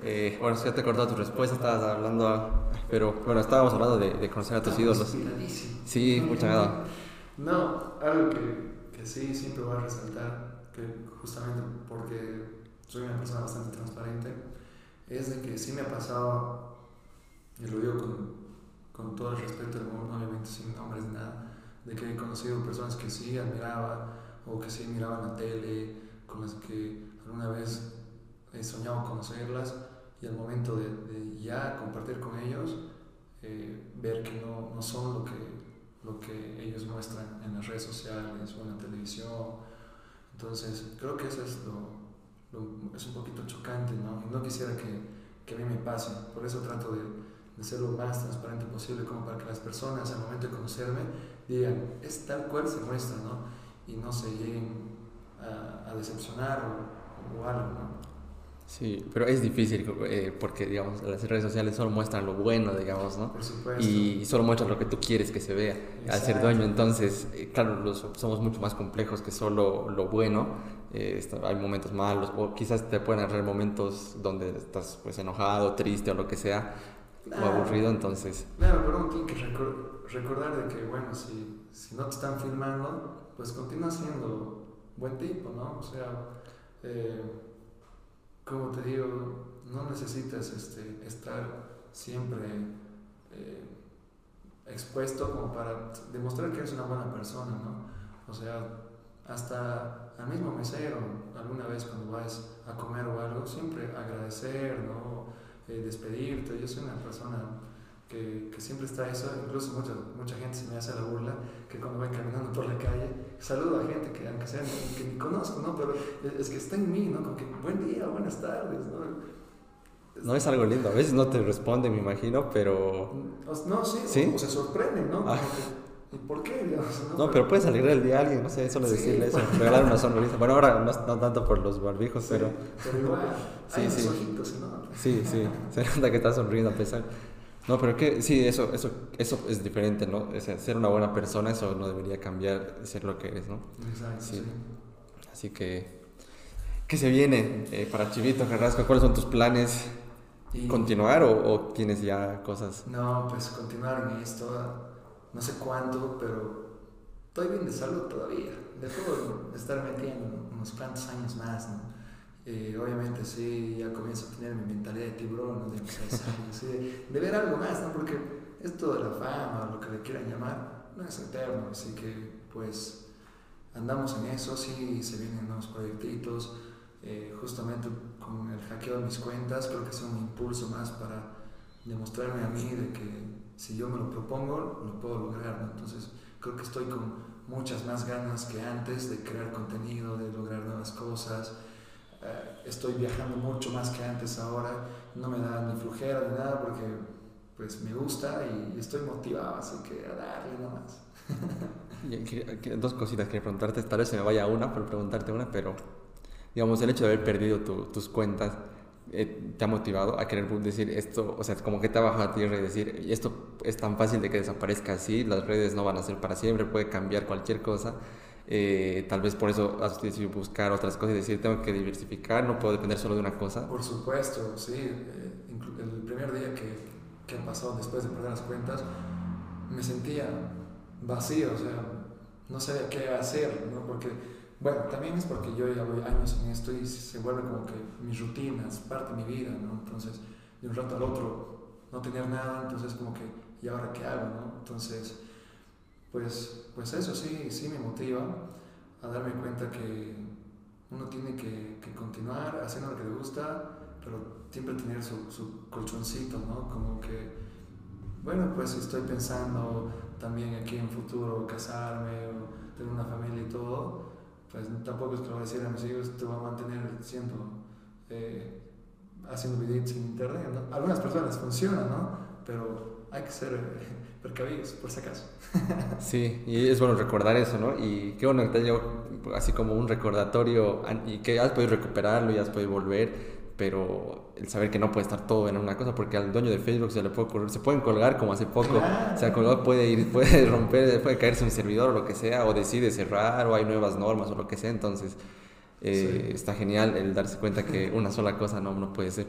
Eh, bueno, si ya te cortado tu respuesta, estabas hablando, pero bueno, estábamos hablando de, de conocer a tus ídolos. Sí, mucha gracias. No, algo que, que sí siempre voy a resaltar justamente porque soy una persona bastante transparente, es de que sí me ha pasado, y lo digo con, con todo el respeto del mundo, obviamente sin nombres ni nada, de que he conocido personas que sí admiraba o que sí miraban la tele, con las que alguna vez he soñado conocerlas y al momento de, de ya compartir con ellos, eh, ver que no, no son lo que, lo que ellos muestran en las redes sociales o en la televisión entonces, creo que eso es, lo, es un poquito chocante, ¿no? Y no quisiera que, que a mí me pase. Por eso trato de, de, ser lo más transparente posible, como para que las personas, al momento de conocerme, digan, es tal cual se muestra, ¿no? Y no se lleguen a, decepcionar o, o algo, ¿no? Sí, pero es difícil eh, porque, digamos, las redes sociales solo muestran lo bueno, digamos, ¿no? Por supuesto. Y solo muestran lo que tú quieres que se vea al ser dueño. Entonces, eh, claro, los, somos mucho más complejos que solo lo bueno. Eh, hay momentos malos o quizás te pueden haber momentos donde estás pues enojado, triste o lo que sea, o aburrido, entonces... Claro, pero uno tiene que recordar de que, bueno, si, si no te están filmando, pues continúa siendo buen tipo, ¿no? O sea... Eh, como te digo, no necesitas este, estar siempre eh, expuesto como para demostrar que eres una buena persona, ¿no? O sea, hasta al mismo mesero, alguna vez cuando vas a comer o algo, siempre agradecer, ¿no? Eh, despedirte. Yo soy una persona que, que, siempre está eso, incluso mucha, mucha gente se me hace la burla, que cuando voy caminando por la calle, saludo a gente que aunque sea que ni conozco, ¿no? Pero es, que está en mí, ¿no? Como que buen día, buenas tardes, ¿no? No es algo lindo, a veces no te responde, me imagino, pero... No, sí, ¿Sí? O, se sorprende, ¿no? Ah. ¿Y por qué? ¿no? no, pero puede salir del día alguien, no sé, solo sí, decirle eso, regalar una sonrisa. Bueno, ahora no, no, tanto por los barbijos, sí, pero... Pero igual, sí, hay sí. ojitos, ¿no? Sí, sí, se nota que está sonriendo a pesar... No, pero que sí, eso, eso, eso es diferente, ¿no? O sea, ser una buena persona, eso no debería cambiar ser lo que eres, ¿no? Exacto. Sí. Así que. ¿Qué se viene eh, para Chivito Carrasco? ¿Cuáles son tus planes? ¿Continuar o, o, tienes ya cosas? No, pues continuar en esto. No sé cuándo, pero estoy bien de salud todavía. Dejo de estar metiendo unos cuantos años más, ¿no? Eh, obviamente sí, ya comienzo a tener mi mentalidad de tiburón, de ¿sí? de ver algo más, ¿no? Porque esto de la fama, lo que le quieran llamar, no es eterno, así que pues andamos en eso, sí, se vienen nuevos proyectitos, eh, justamente con el hackeo de mis cuentas, creo que es un impulso más para demostrarme a mí de que si yo me lo propongo, lo puedo lograr, ¿no? Entonces creo que estoy con muchas más ganas que antes de crear contenido, de lograr nuevas cosas, eh, estoy viajando mucho más que antes ahora, no me da ni flujera ni nada porque pues me gusta y estoy motivado, así que a darle nomás. Dos cositas que preguntarte, tal vez se me vaya una por preguntarte una, pero digamos el hecho de haber perdido tus cuentas eh, te ha motivado a querer decir esto, o sea, como que te ha bajado a tierra y decir, esto es tan fácil de que desaparezca así, las redes no van a ser para siempre, puede cambiar cualquier cosa. Eh, tal vez por eso has decidido buscar otras cosas y decir, tengo que diversificar, no puedo depender solo de una cosa. Por supuesto, sí. Eh, el primer día que, que pasado después de perder las cuentas, me sentía vacío, o sea, no sabía qué hacer, ¿no? Porque, bueno, también es porque yo ya voy años en esto y se vuelve como que mis rutinas, parte de mi vida, ¿no? Entonces, de un rato al otro, no tener nada, entonces como que, ¿y ahora qué hago, no? Entonces, pues, pues eso sí, sí me motiva a darme cuenta que uno tiene que, que continuar haciendo lo que le gusta, pero siempre tener su, colchoncito, ¿no? Como que, bueno, pues estoy pensando también aquí en futuro casarme o tener una familia y todo, pues tampoco es que lo voy a decir a mis hijos, te voy a mantener siendo, eh, haciendo videos en internet. Algunas personas funcionan, ¿no? Pero hay que ser precavidos, por si acaso. Sí, y es bueno recordar eso, ¿no? Y qué bueno que te haya así como un recordatorio y que has podido recuperarlo y has podido volver, pero el saber que no puede estar todo en una cosa, porque al dueño de Facebook se le puede ocurrir, se pueden colgar como hace poco, se ha colgado, puede ir, puede romper, puede caerse un servidor o lo que sea, o decide cerrar, o hay nuevas normas o lo que sea, entonces eh, está genial el darse cuenta que una sola cosa no, no puede ser.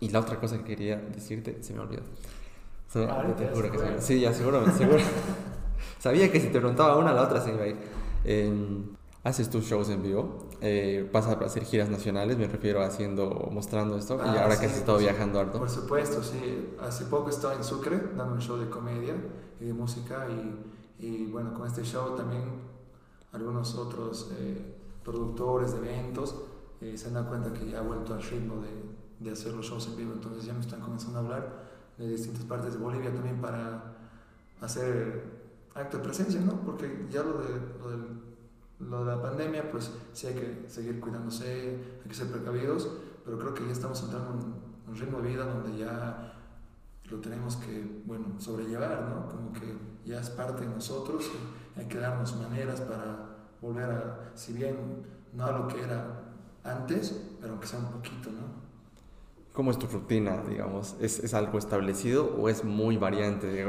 Y la otra cosa que quería decirte, se me olvidó. Sí, ya seguro, seguro. Sabía que si te preguntaba una, la otra se iba a ir. Em, haces tus shows en vivo, eh, vas a hacer giras nacionales, me refiero a haciendo, mostrando esto, y ah, ahora que has estado viajando harto. Por supuesto, sí. Hace poco estaba en Sucre dando un show de comedia y de música, y, y bueno, con este show también algunos otros eh, productores de eventos eh, se han dado cuenta que ya ha vuelto al ritmo de, de hacer los shows en vivo, entonces ya me están comenzando a hablar de distintas partes de Bolivia también para hacer acto de presencia, ¿no? Porque ya lo de, lo de, la pandemia, pues sí hay que seguir cuidándose, hay que ser precavidos, pero creo que ya estamos entrando en un ritmo de vida donde ya lo tenemos que, bueno, sobrellevar, ¿no? Como que ya es parte de nosotros hay que darnos maneras para volver a, si bien no a lo que era antes, pero aunque sea un poquito, ¿no? ¿Cómo es tu rutina, digamos? ¿Es, ¿Es, algo establecido o es muy variante?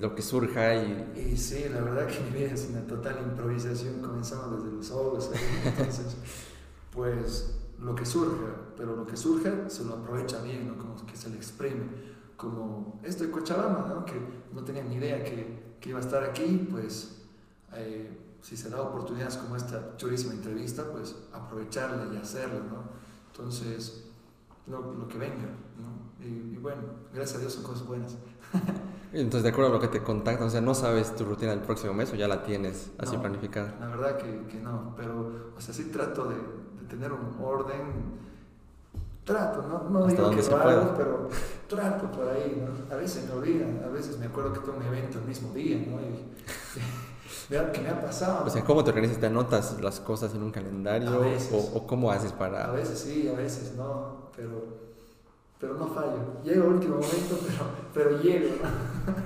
Lo que surja y... y... Sí, la verdad que mi vida es una total improvisación, comenzamos desde los ojos, entonces, pues lo que surja, pero lo que surja se lo aprovecha bien, ¿no? Como que se le exprime, como esto de Cochabamba, ¿no? Que no tenía ni idea que, que iba a estar aquí, pues eh, si se da oportunidades como esta chulísima entrevista, pues aprovecharla y hacerla, ¿no? Entonces lo, lo que venga, ¿no? Y, y, bueno, gracias a Dios son cosas buenas. Entonces, de acuerdo a lo que te contactan, o sea, ¿no sabes tu rutina del próximo mes o ya la tienes así no, planificada? La verdad que, que, no, pero, o sea, sí trato de, de tener un orden trato, no, no digo que lo hago, pero trato por ahí, ¿no? A veces me olvidan, a veces me acuerdo que tengo un evento el mismo día, ¿no? Y, ¿Qué me ha pasado? O sea, ¿cómo te organizas? ¿Te anotas las cosas en un calendario? O, o, cómo haces para...? A veces sí, a veces no, pero, pero no fallo. Llego al último momento, pero, pero llego.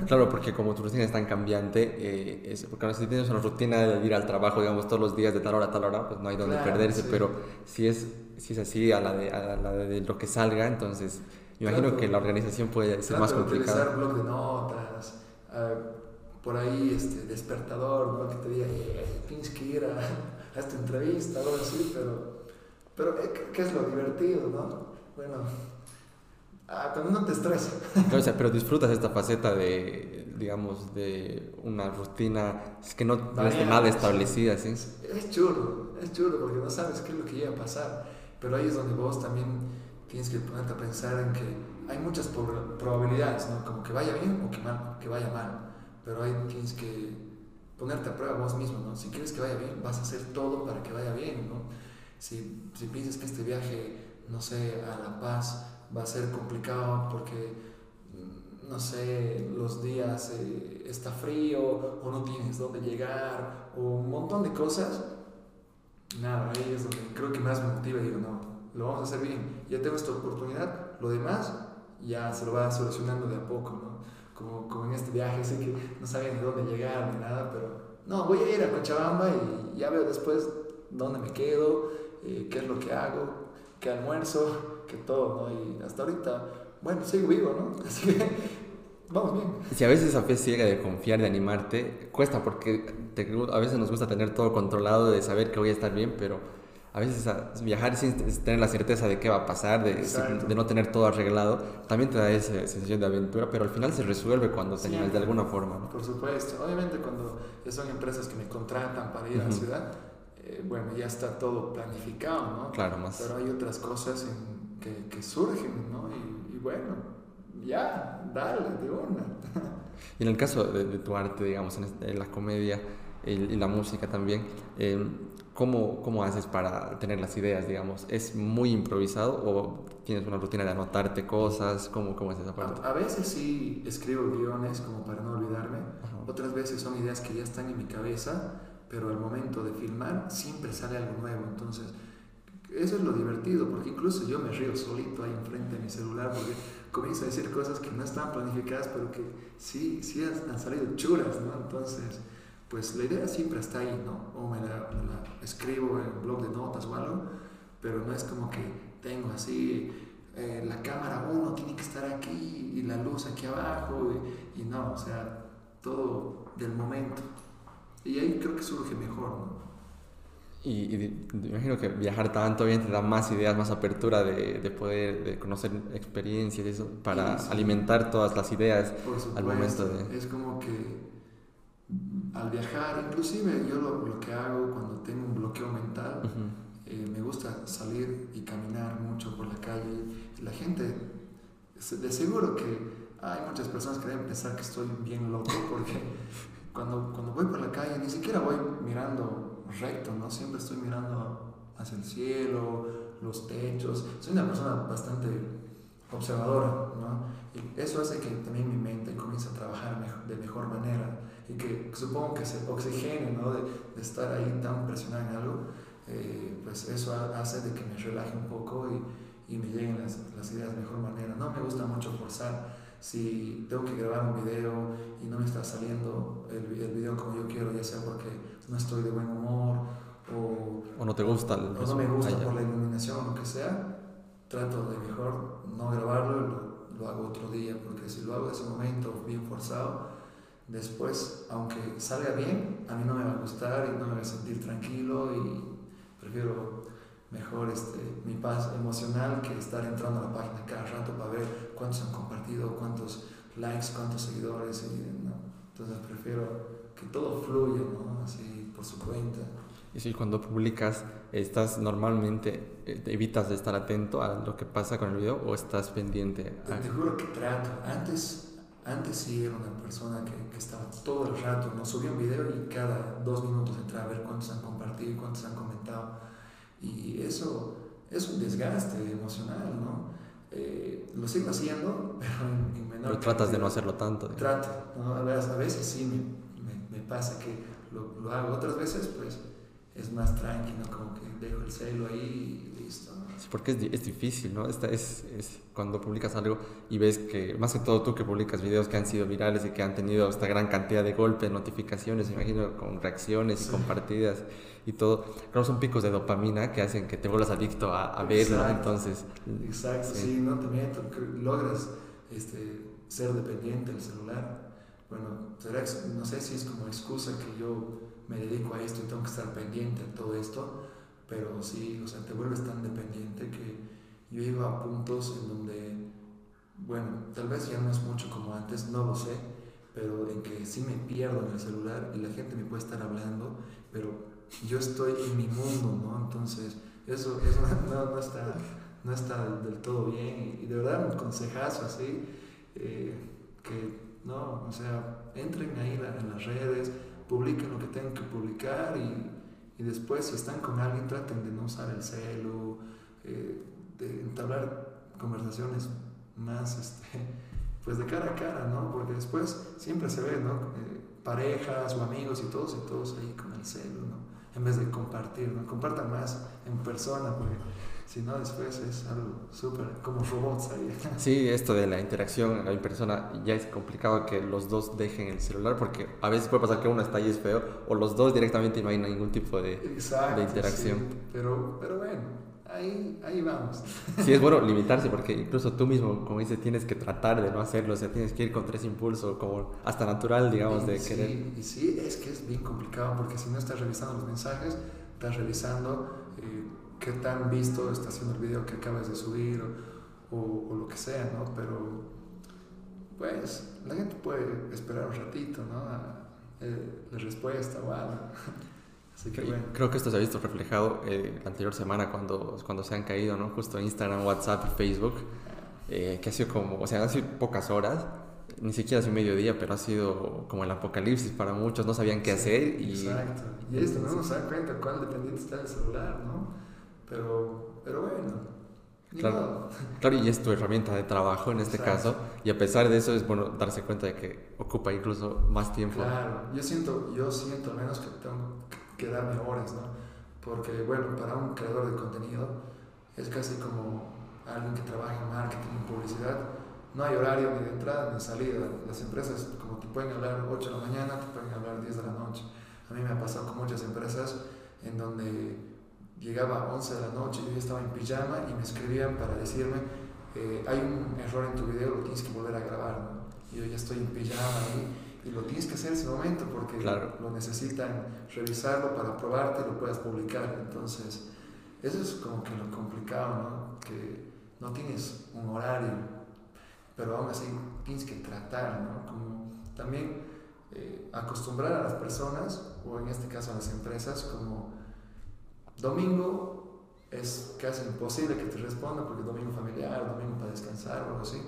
Claro, porque como tu rutina es tan cambiante, eh, es, porque si tienes una rutina de ir al trabajo, digamos, todos los días de tal hora a tal hora, pues no hay donde claro, perderse, sí. pero si es, si es así a la, de, a la de lo que salga, entonces... Me imagino que la organización puede ser más complicada. utilizar blog de notas, uh, por ahí este, despertador, ¿no? que te diga, eh, tienes que ir a, a, esta entrevista, algo así, pero, Pero, eh, ¿qué es lo divertido, no? Bueno, ah, cuando no te estresa. pero disfrutas esta faceta de, digamos, de una rutina, es que no tienes nada establecida, ¿sí? Es chulo, es chulo porque no sabes qué es lo que llega a pasar. Pero ahí es donde vos también tienes que ponerte a pensar en que hay muchas probabilidades, ¿no? Como que vaya bien o que, mal, que vaya mal. Pero ahí tienes que ponerte a prueba vos mismo, ¿no? Si quieres que vaya bien, vas a hacer todo para que vaya bien, ¿no? Si, si piensas que este viaje, no sé, a La Paz va a ser complicado porque, mm, no sé, los días eh, está frío o no tienes dónde llegar o un montón de cosas, nada, ahí es donde creo que más me motiva y digo, no, lo vamos a hacer bien, ya tengo esta oportunidad, lo demás ya se lo va solucionando de a poco, ¿no? Como, como en este viaje, sé que no sabía ni dónde llegar ni nada, pero no, voy a ir a Cochabamba y ya veo después dónde me quedo, eh, qué es lo que hago, qué almuerzo, qué todo, ¿no? Y hasta ahorita, bueno, sigo vivo, ¿no? Así que vamos bien. Si a veces esa fe ciega de confiar, de animarte, cuesta porque a veces nos gusta tener todo controlado, de saber que voy a estar bien, pero a veces viajar sin tener la certeza de qué va a pasar, de, de, no tener todo arreglado, también te da esa sensación de aventura, pero al final se resuelve cuando te animas de alguna forma. Por supuesto, obviamente cuando son empresas que me contratan para ir a la ciudad, eh, bueno, ya está todo planificado, ¿no? Claro, más. Pero hay otras cosas que, que, surgen, ¿no? Y, bueno, ya, dale, de una. y en el caso de, tu arte, digamos, en, este, la comedia y la música también, eh, ¿Cómo, ¿Cómo haces para tener las ideas, digamos? ¿Es muy improvisado o tienes una rutina de anotarte cosas? ¿Cómo, cómo es esa parte? A, veces sí escribo guiones como para no olvidarme. Otras veces son ideas que ya están en mi cabeza, pero al momento de filmar siempre sale algo nuevo. Entonces, eso es lo divertido, porque incluso yo me río solito ahí enfrente de mi celular, porque comienzo a decir cosas que no están planificadas, pero que sí, sí han salido churas, ¿no? Entonces pues la idea siempre está ahí, ¿no? O me la, escribo en un blog de notas o algo, pero no es como que tengo así, eh, la cámara uno tiene que estar aquí y la luz aquí abajo, y, no, o sea, todo del momento. Y ahí creo que surge mejor, ¿no? Y, me imagino que viajar tanto bien te da más ideas, más apertura de, de poder de conocer experiencias, eso, para alimentar todas las ideas al momento de... Es como que al viajar, inclusive yo lo, que hago cuando tengo un bloqueo mental, eh, me gusta salir y caminar mucho por la calle. La gente, de seguro que hay muchas personas que deben pensar que estoy bien loco porque cuando, cuando voy por la calle ni siquiera voy mirando recto, ¿no? Siempre estoy mirando hacia el cielo, los techos. Soy una persona bastante observadora, ¿no? Y eso hace que también mi mente comience a trabajar de mejor manera y que supongo que se oxigene, ¿no? De, de estar ahí tan presionado en algo, eh, pues eso hace de que me relaje un poco y, y me lleguen las, las, ideas de mejor manera. No me gusta mucho forzar. Si tengo que grabar un video y no me está saliendo el, el video como yo quiero, ya sea porque no estoy de buen humor o, o no te gusta, o no me gusta por la iluminación o lo que sea, trato de mejor no grabarlo lo, lo hago otro día, porque si lo hago en ese momento bien forzado, después, aunque salga bien, a mí no me va a gustar y no me voy a sentir tranquilo y prefiero mejor este, mi paz emocional que estar entrando a la página cada rato para ver cuántos han compartido, cuántos likes, cuántos seguidores. Y, ¿no? Entonces prefiero que todo fluya, ¿no? así por su cuenta. Y si cuando publicas, ¿estás normalmente, eh, evitas de estar atento a lo que pasa con el video o estás pendiente? Te, juro que trato. Antes, antes sí era una persona que, que, estaba todo el rato, no subía un video y cada dos minutos entraba a ver cuántos han compartido y cuántos han comentado. Y eso es un desgaste emocional, ¿no? Eh, lo sigo haciendo, pero en, menor Pero tratas de no hacerlo tanto. Trato, ¿no? a, veces, a veces sí me, me, me pasa que lo, lo hago, otras veces pues es más tranquilo, como que dejo el celo ahí y listo. Sí, porque es, es difícil, ¿no? Esta es, es, cuando publicas algo y ves que, más que todo tú que publicas videos que han sido virales y que han tenido esta gran cantidad de golpes, notificaciones, imagino, con reacciones y compartidas y todo, creo son picos de dopamina que hacen que te vuelvas adicto a, a verlo, entonces... Exacto, sí. no te miento, logras este, ser dependiente del celular. Bueno, no sé si es como excusa que yo me dedico a esto y tengo que estar pendiente de todo esto, pero sí, o sea, te vuelves tan dependiente que yo iba a puntos en donde, bueno, tal vez ya no es mucho como antes, no lo sé, pero en que sí me pierdo en el celular y la gente me puede estar hablando, pero yo estoy en mi mundo, ¿no? Entonces, eso, eso no, no, está, no está del todo bien y, de verdad un consejazo así, eh, que no, o sea, entren ahí en las redes, publiquen lo que tengan que publicar y, y, después si están con alguien traten de no usar el celu, eh, de entablar conversaciones más este, pues de cara a cara, ¿no? Porque después siempre se ve, ¿no? Eh, parejas o amigos y todos y todos ahí con el celu, ¿no? En vez de compartir, ¿no? Compartan más en persona, porque si no después es algo súper como robots ahí. Sí, esto de la interacción en persona ya es complicado que los dos dejen el celular porque a veces puede pasar que uno está ahí es feo o los dos directamente no hay ningún tipo de, de interacción. Sí, pero, pero bueno, ahí, ahí vamos. Sí, es bueno limitarse porque incluso tú mismo, como dices, tienes que tratar de no hacerlo, o sea, tienes que ir con tres impulsos, como hasta natural, digamos, de querer. Y sí, es que es bien complicado porque si no estás revisando los mensajes, estás revisando eh, qué tan visto está haciendo el video que acabas de subir o, o, lo que sea, ¿no? Pero, pues, la gente puede esperar un ratito, ¿no? Eh, la respuesta o algo. Creo que esto se ha visto reflejado eh, la anterior semana cuando, cuando se han caído, ¿no? Justo Instagram, WhatsApp y Facebook, eh, que ha sido como, o sea, sido pocas horas, ni siquiera hace mediodía, pero ha sido como el apocalipsis para muchos, no sabían qué hacer. Y, exacto. Y esto no nos da cuenta cuál dependiente está el celular, ¿no? Pero, pero bueno. Claro, claro, y es tu herramienta de trabajo en este caso, y a pesar de eso es bueno darse cuenta de que ocupa incluso más tiempo. Claro, yo siento, yo siento al menos que tengo que darme horas, ¿no? Porque, bueno, para un creador de contenido es casi como alguien que trabaja en marketing, en publicidad, no hay horario ni de entrada ni de salida. Las empresas, como te pueden hablar 8 de la mañana, te pueden hablar 10 de la noche. A mí me ha pasado con muchas empresas en donde llegaba a 11 de la noche, yo ya estaba en pijama y me escribían para decirme, eh, hay un error en tu video, lo tienes que volver a grabar. ¿no? Y yo ya estoy en pijama ahí y lo tienes que hacer en ese momento porque lo necesitan revisarlo para probarte y lo puedas publicar. Entonces, eso es como que lo complicado, ¿no? Que no tienes un horario, pero aún así tienes que tratar, ¿no? Como también eh, acostumbrar a las personas, o en este caso a las empresas, como domingo es casi imposible que te responda porque domingo familiar, domingo para descansar o algo así,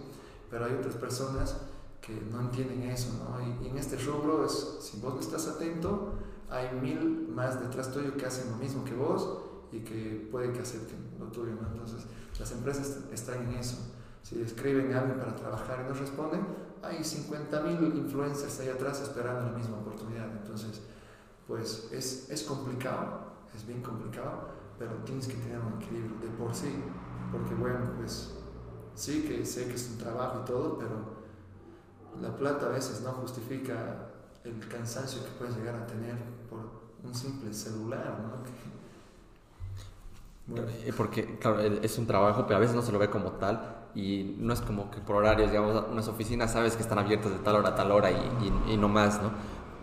pero hay otras personas que no entienden eso, ¿no? Y, en este rubro es, si vos no estás atento, hay mil más detrás tuyo que hacen lo mismo que vos y que puede que acepten lo tuyo, ¿no? Entonces, las empresas están en eso. Si escriben a alguien para trabajar y no responden, hay 50 mil influencers ahí atrás esperando la misma oportunidad. Entonces, pues es, es complicado, es bien complicado, pero tienes que tener un equilibrio de por sí, porque bueno, pues sí que sé que es un trabajo y todo, pero la plata a veces no justifica el cansancio que puedes llegar a tener por un simple celular, ¿no? Eh, porque, claro, es un trabajo, pero a veces no se lo ve como tal y no es como que por horarios, digamos, unas oficinas sabes que están abiertas de tal hora a tal hora y, y, no más, ¿no?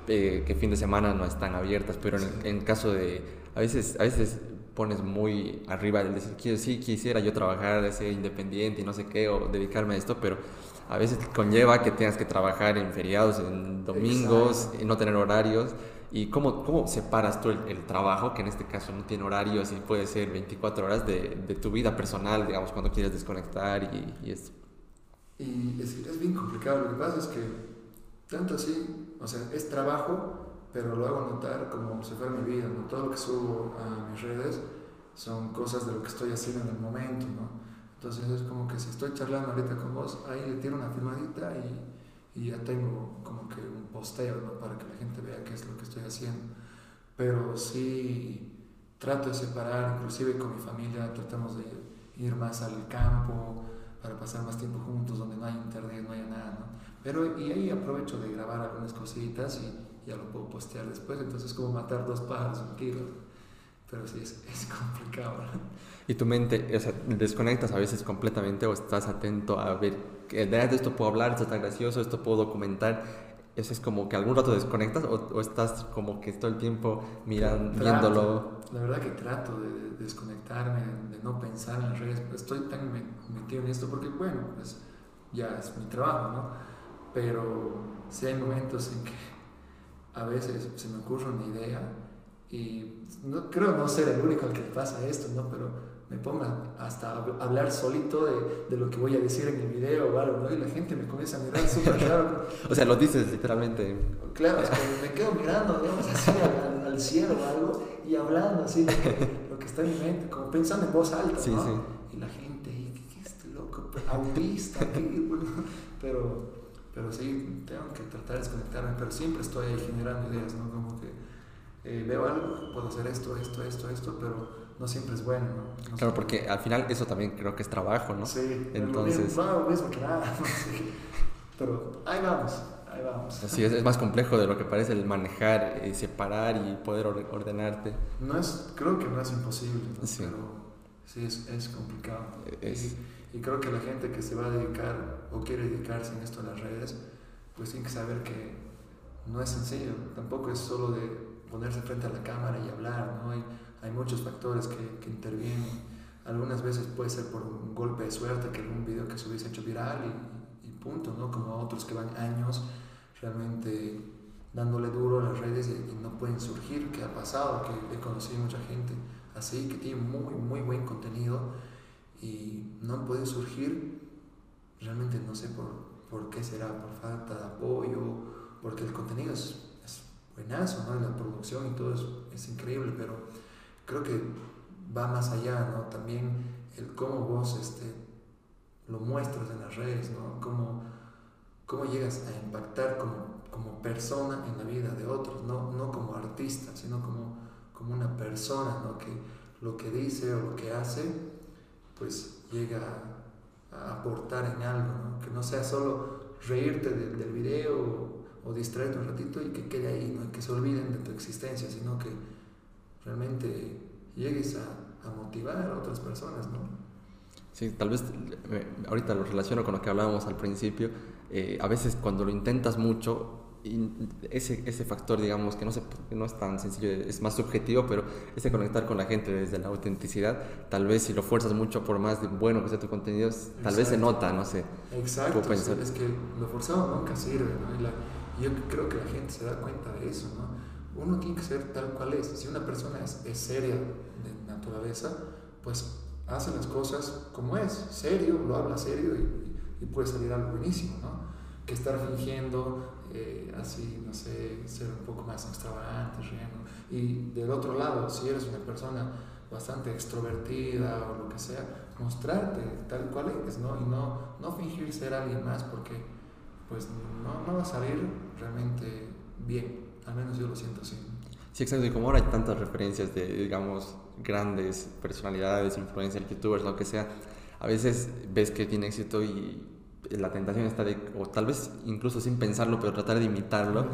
Eh, que fin de semana no están abiertas, pero en, en, caso de, a veces, a veces pones muy arriba el decir, sí, quisiera yo trabajar, ser independiente y no sé qué, o dedicarme a esto, pero a veces conlleva que tengas que trabajar en feriados, en domingos, y no tener horarios. ¿Y cómo, cómo separas tú el, trabajo, que en este caso no tiene horarios y puede ser 24 horas, de, de tu vida personal, digamos, cuando quieres desconectar y, y esto? Y es, es, bien complicado. Lo que pasa es que, tanto así, o sea, es trabajo, pero lo hago notar como si fuera mi vida. ¿no? Todo lo que subo a mis redes son cosas de lo que estoy haciendo en el momento, ¿no? Entonces es como que si estoy charlando ahorita con vos, ahí le tiro una firmadita y, y ya tengo como que un posteo ¿no? para que la gente vea qué es lo que estoy haciendo. Pero sí trato de separar, inclusive con mi familia tratamos de ir más al campo para pasar más tiempo juntos, donde no hay internet, no hay nada, ¿no? Pero y ahí aprovecho de grabar algunas cositas y ya lo puedo postear después, entonces es como matar dos pájaros un tiro, pero sí es, es complicado. Y tu mente, o sea, desconectas a veces completamente o estás atento a ver, de esto puedo hablar, esto está gracioso, esto puedo documentar. es como que algún rato desconectas o, estás como que todo el tiempo mirando, viéndolo. La verdad que trato de, desconectarme, de no pensar en las redes. Estoy tan metido en esto porque, bueno, pues ya es mi trabajo, ¿no? Pero sí hay momentos en que a veces se me ocurre una idea y no, creo no ser el único al que le pasa esto, ¿no? Pero me ponga hasta a hablar solito de, de, lo que voy a decir en el video o algo, ¿no? Y la gente me comienza a mirar súper raro. o sea, lo dices literalmente. Claro, es que me quedo mirando, digamos, así al, cielo o algo y hablando así de lo que está en mi mente, como pensando en voz alta, sí, ¿no? Sí. Y la gente, ¿qué, es este loco? Autista, ¿qué? pero, pero sí, tengo que tratar de desconectarme, pero siempre estoy ahí generando ideas, ¿no? Como que eh, veo algo, puedo hacer esto, esto, esto, esto, pero no siempre es bueno, ¿no? claro, porque al final eso también creo que es trabajo, ¿no? Sí, entonces... No, mismo que nada, pero ahí vamos, ahí vamos. Sí, es, más complejo de lo que parece el manejar, y separar y poder ordenarte. No es, creo que no es imposible, sí. pero sí es, es complicado. Y, y, creo que la gente que se va a dedicar o quiere dedicarse en esto a las redes, pues tiene que saber que no es sencillo, tampoco es solo de ponerse frente a la cámara y hablar, ¿no? Hay, hay muchos factores que, que, intervienen. Algunas veces puede ser por un golpe de suerte que algún video que se hubiese hecho viral y, y punto, ¿no? Como otros que van años realmente dándole duro a las redes y, no pueden surgir, que ha pasado, que he conocido mucha gente así, que tiene muy, muy buen contenido y no pueden surgir, realmente no sé por, por qué será, por falta de apoyo, porque el contenido es, es buenazo, ¿no? la producción y todo es, es increíble, pero creo que va más allá, ¿no? También el cómo vos este, lo muestras en las redes, ¿no? Cómo, cómo llegas a impactar como, como persona en la vida de otros, no, no como artista, sino como, como una persona, ¿no? Que lo que dice o lo que hace, pues llega a, aportar en algo, ¿no? Que no sea solo reírte del, del video o, o, distraerte un ratito y que quede ahí, ¿no? Que se olviden de tu existencia, sino que realmente llegues a, a motivar a otras personas, ¿no? Sí, tal vez ahorita lo relaciono con lo que hablábamos al principio. Eh, a veces cuando lo intentas mucho, ese, ese factor, digamos, que no, se, no es tan sencillo, es más subjetivo, pero ese conectar con la gente desde la autenticidad, tal vez si lo fuerzas mucho por más de bueno que sea tu contenido, tal vez se nota, no sé. Exacto, es que lo forzado nunca sirve, ¿no? Y la, yo creo que la gente se da cuenta de eso, ¿no? uno tiene que ser tal cual es. Si una persona es, es seria de naturaleza, pues hace las cosas como es, serio, lo habla serio y, y puede salir algo buenísimo, ¿no? Que estar fingiendo eh, así, no sé, ser un poco más extravagante, riendo. Y del otro lado, si eres una persona bastante extrovertida o lo que sea, mostrarte tal cual eres, ¿no? Y no, no fingir ser alguien más porque pues no, no va a salir realmente bien. Al menos yo lo siento así. Sí, exacto. Y como ahora hay tantas referencias de, digamos, grandes personalidades, influencers, youtubers, lo que sea, a veces ves que tiene éxito y la tentación está de, o tal vez incluso sin pensarlo, pero tratar de imitarlo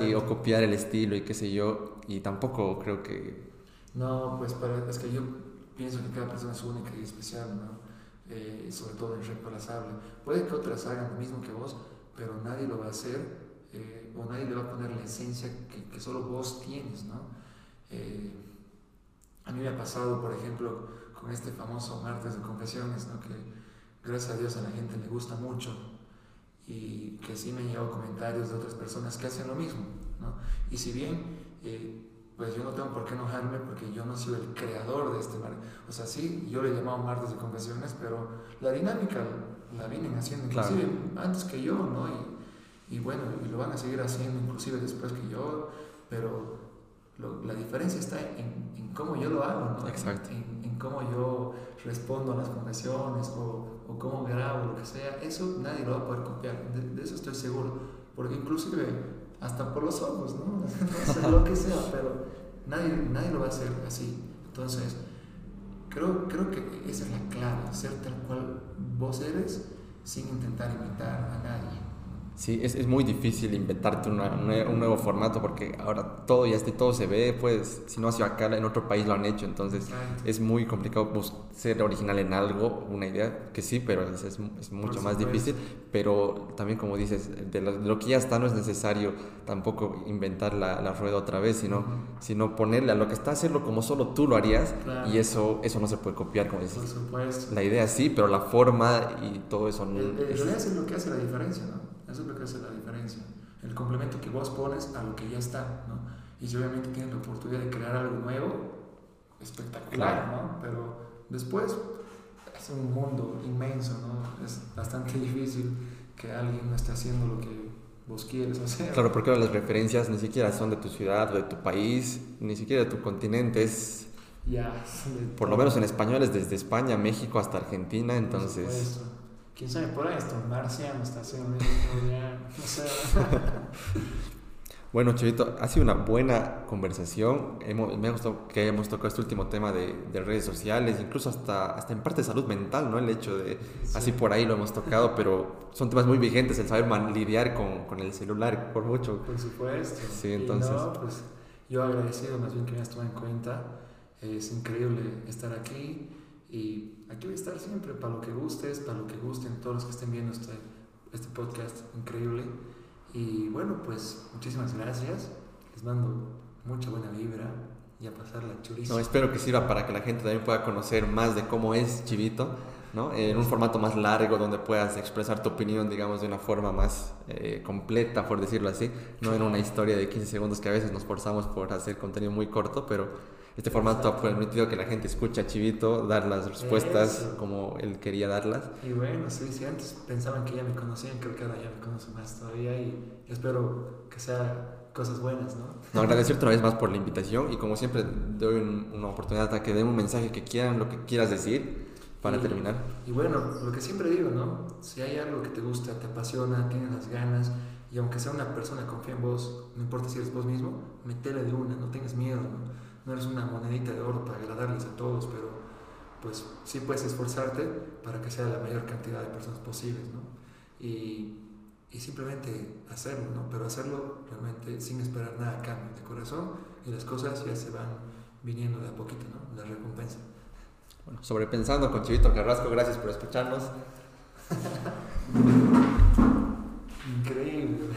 y, o copiar el estilo y qué sé yo. Y tampoco creo que... No, pues para, es que yo pienso que cada persona es única y especial, ¿no? Eh, sobre todo irreemplazable. Puede que otras hagan lo mismo que vos, pero nadie lo va a hacer eh, o nadie le va a poner la esencia que, que solo vos tienes, ¿no? Eh, a mí me ha pasado, por ejemplo, con este famoso martes de confesiones, ¿no? Que gracias a Dios a la gente le gusta mucho y que sí me han llegado comentarios de otras personas que hacen lo mismo, ¿no? Y si bien, eh, pues yo no tengo por qué enojarme porque yo no soy el creador de este martes, o sea, sí, yo le he llamado martes de confesiones, pero la dinámica la vienen haciendo inclusive antes que yo, ¿no? Y, y bueno, y lo van a seguir haciendo inclusive después que yo, pero la diferencia está en, en, cómo yo lo hago, ¿no? Exacto. En, en, cómo yo respondo a las confesiones o, o, cómo grabo, lo que sea. Eso nadie lo va a poder copiar, de, eso estoy seguro, porque inclusive hasta por los ojos, ¿no? no sé, lo que sea, pero nadie, nadie lo va a hacer así. Entonces, creo, creo que esa es la clave, ser tal cual vos eres sin intentar imitar a nadie. Sí, es, es muy difícil inventarte una, un nuevo formato porque ahora todo ya está, todo se ve, pues si no ha sido acá, en otro país lo han hecho, entonces es muy complicado ser original en algo, una idea que sí, pero es, es, mucho más difícil, pero también como dices, de lo, que ya está no es necesario tampoco inventar la, la rueda otra vez, sino, sino ponerle a lo que está, hacerlo como solo tú lo harías y eso, eso no se puede copiar, como dices. Por supuesto. La idea sí, pero la forma y todo eso no... El, es lo que hace la diferencia, ¿no? Eso es lo que hace la diferencia. El complemento que vos pones a lo que ya está, ¿no? Y si obviamente tienes la oportunidad de crear algo nuevo, espectacular, ¿no? Pero después es un mundo inmenso, ¿no? Es bastante difícil que alguien no esté haciendo lo que vos quieres hacer. Claro, porque las referencias ni siquiera son de tu ciudad o de tu país, ni siquiera de tu continente, es... Ya. Por lo menos en español es desde España, México hasta Argentina, entonces quién sabe por esto marciano está haciendo ya, no sé. Bueno, Chavito, ha sido una buena conversación. me ha gustado que hayamos tocado este último tema de, de, redes sociales, incluso hasta, hasta en parte de salud mental, ¿no? El hecho de, así por ahí lo hemos tocado, pero son temas muy vigentes, el saber lidiar con, con, el celular, por mucho. Por supuesto. Sí, entonces. no, pues yo agradecido más bien que me has tomado en cuenta. Es increíble estar aquí y aquí voy a estar siempre para lo que gustes, para lo que gusten todos los que estén viendo este, este podcast increíble. Y bueno, pues muchísimas gracias. Les mando mucha buena vibra y a pasar la chulísima. No, espero que sirva para que la gente también pueda conocer más de cómo es Chivito, ¿no? En un formato más largo donde puedas expresar tu opinión, digamos, de una forma más eh, completa, por decirlo así, no en una historia de 15 segundos que a veces nos forzamos por hacer contenido muy corto, pero este formato ha permitido que la gente escuche a Chivito dar las respuestas como él quería darlas. Y bueno, sí, sí, antes pensaban que ya me conocían, creo que ahora ya me conocen más todavía y espero que sea cosas buenas, ¿no? No, agradecerte una vez más por la invitación y como siempre doy una oportunidad a que den un mensaje que quieran, lo que quieras decir para terminar. Y bueno, lo que siempre digo, ¿no? Si hay algo que te gusta, te apasiona, tienes las ganas y aunque sea una persona confía en vos, no importa si eres vos mismo, metele de una, no tengas miedo, ¿no? no eres una monedita de oro para agradarles a todos, pero pues sí puedes esforzarte para que sea la mayor cantidad de personas posibles, ¿no? Y, y simplemente hacerlo, ¿no? Pero hacerlo realmente sin esperar nada a cambio de corazón y las cosas ya se van viniendo de a poquito, ¿no? La recompensa. Bueno, sobrepensando con Chivito Carrasco, gracias por escucharnos. Increíble.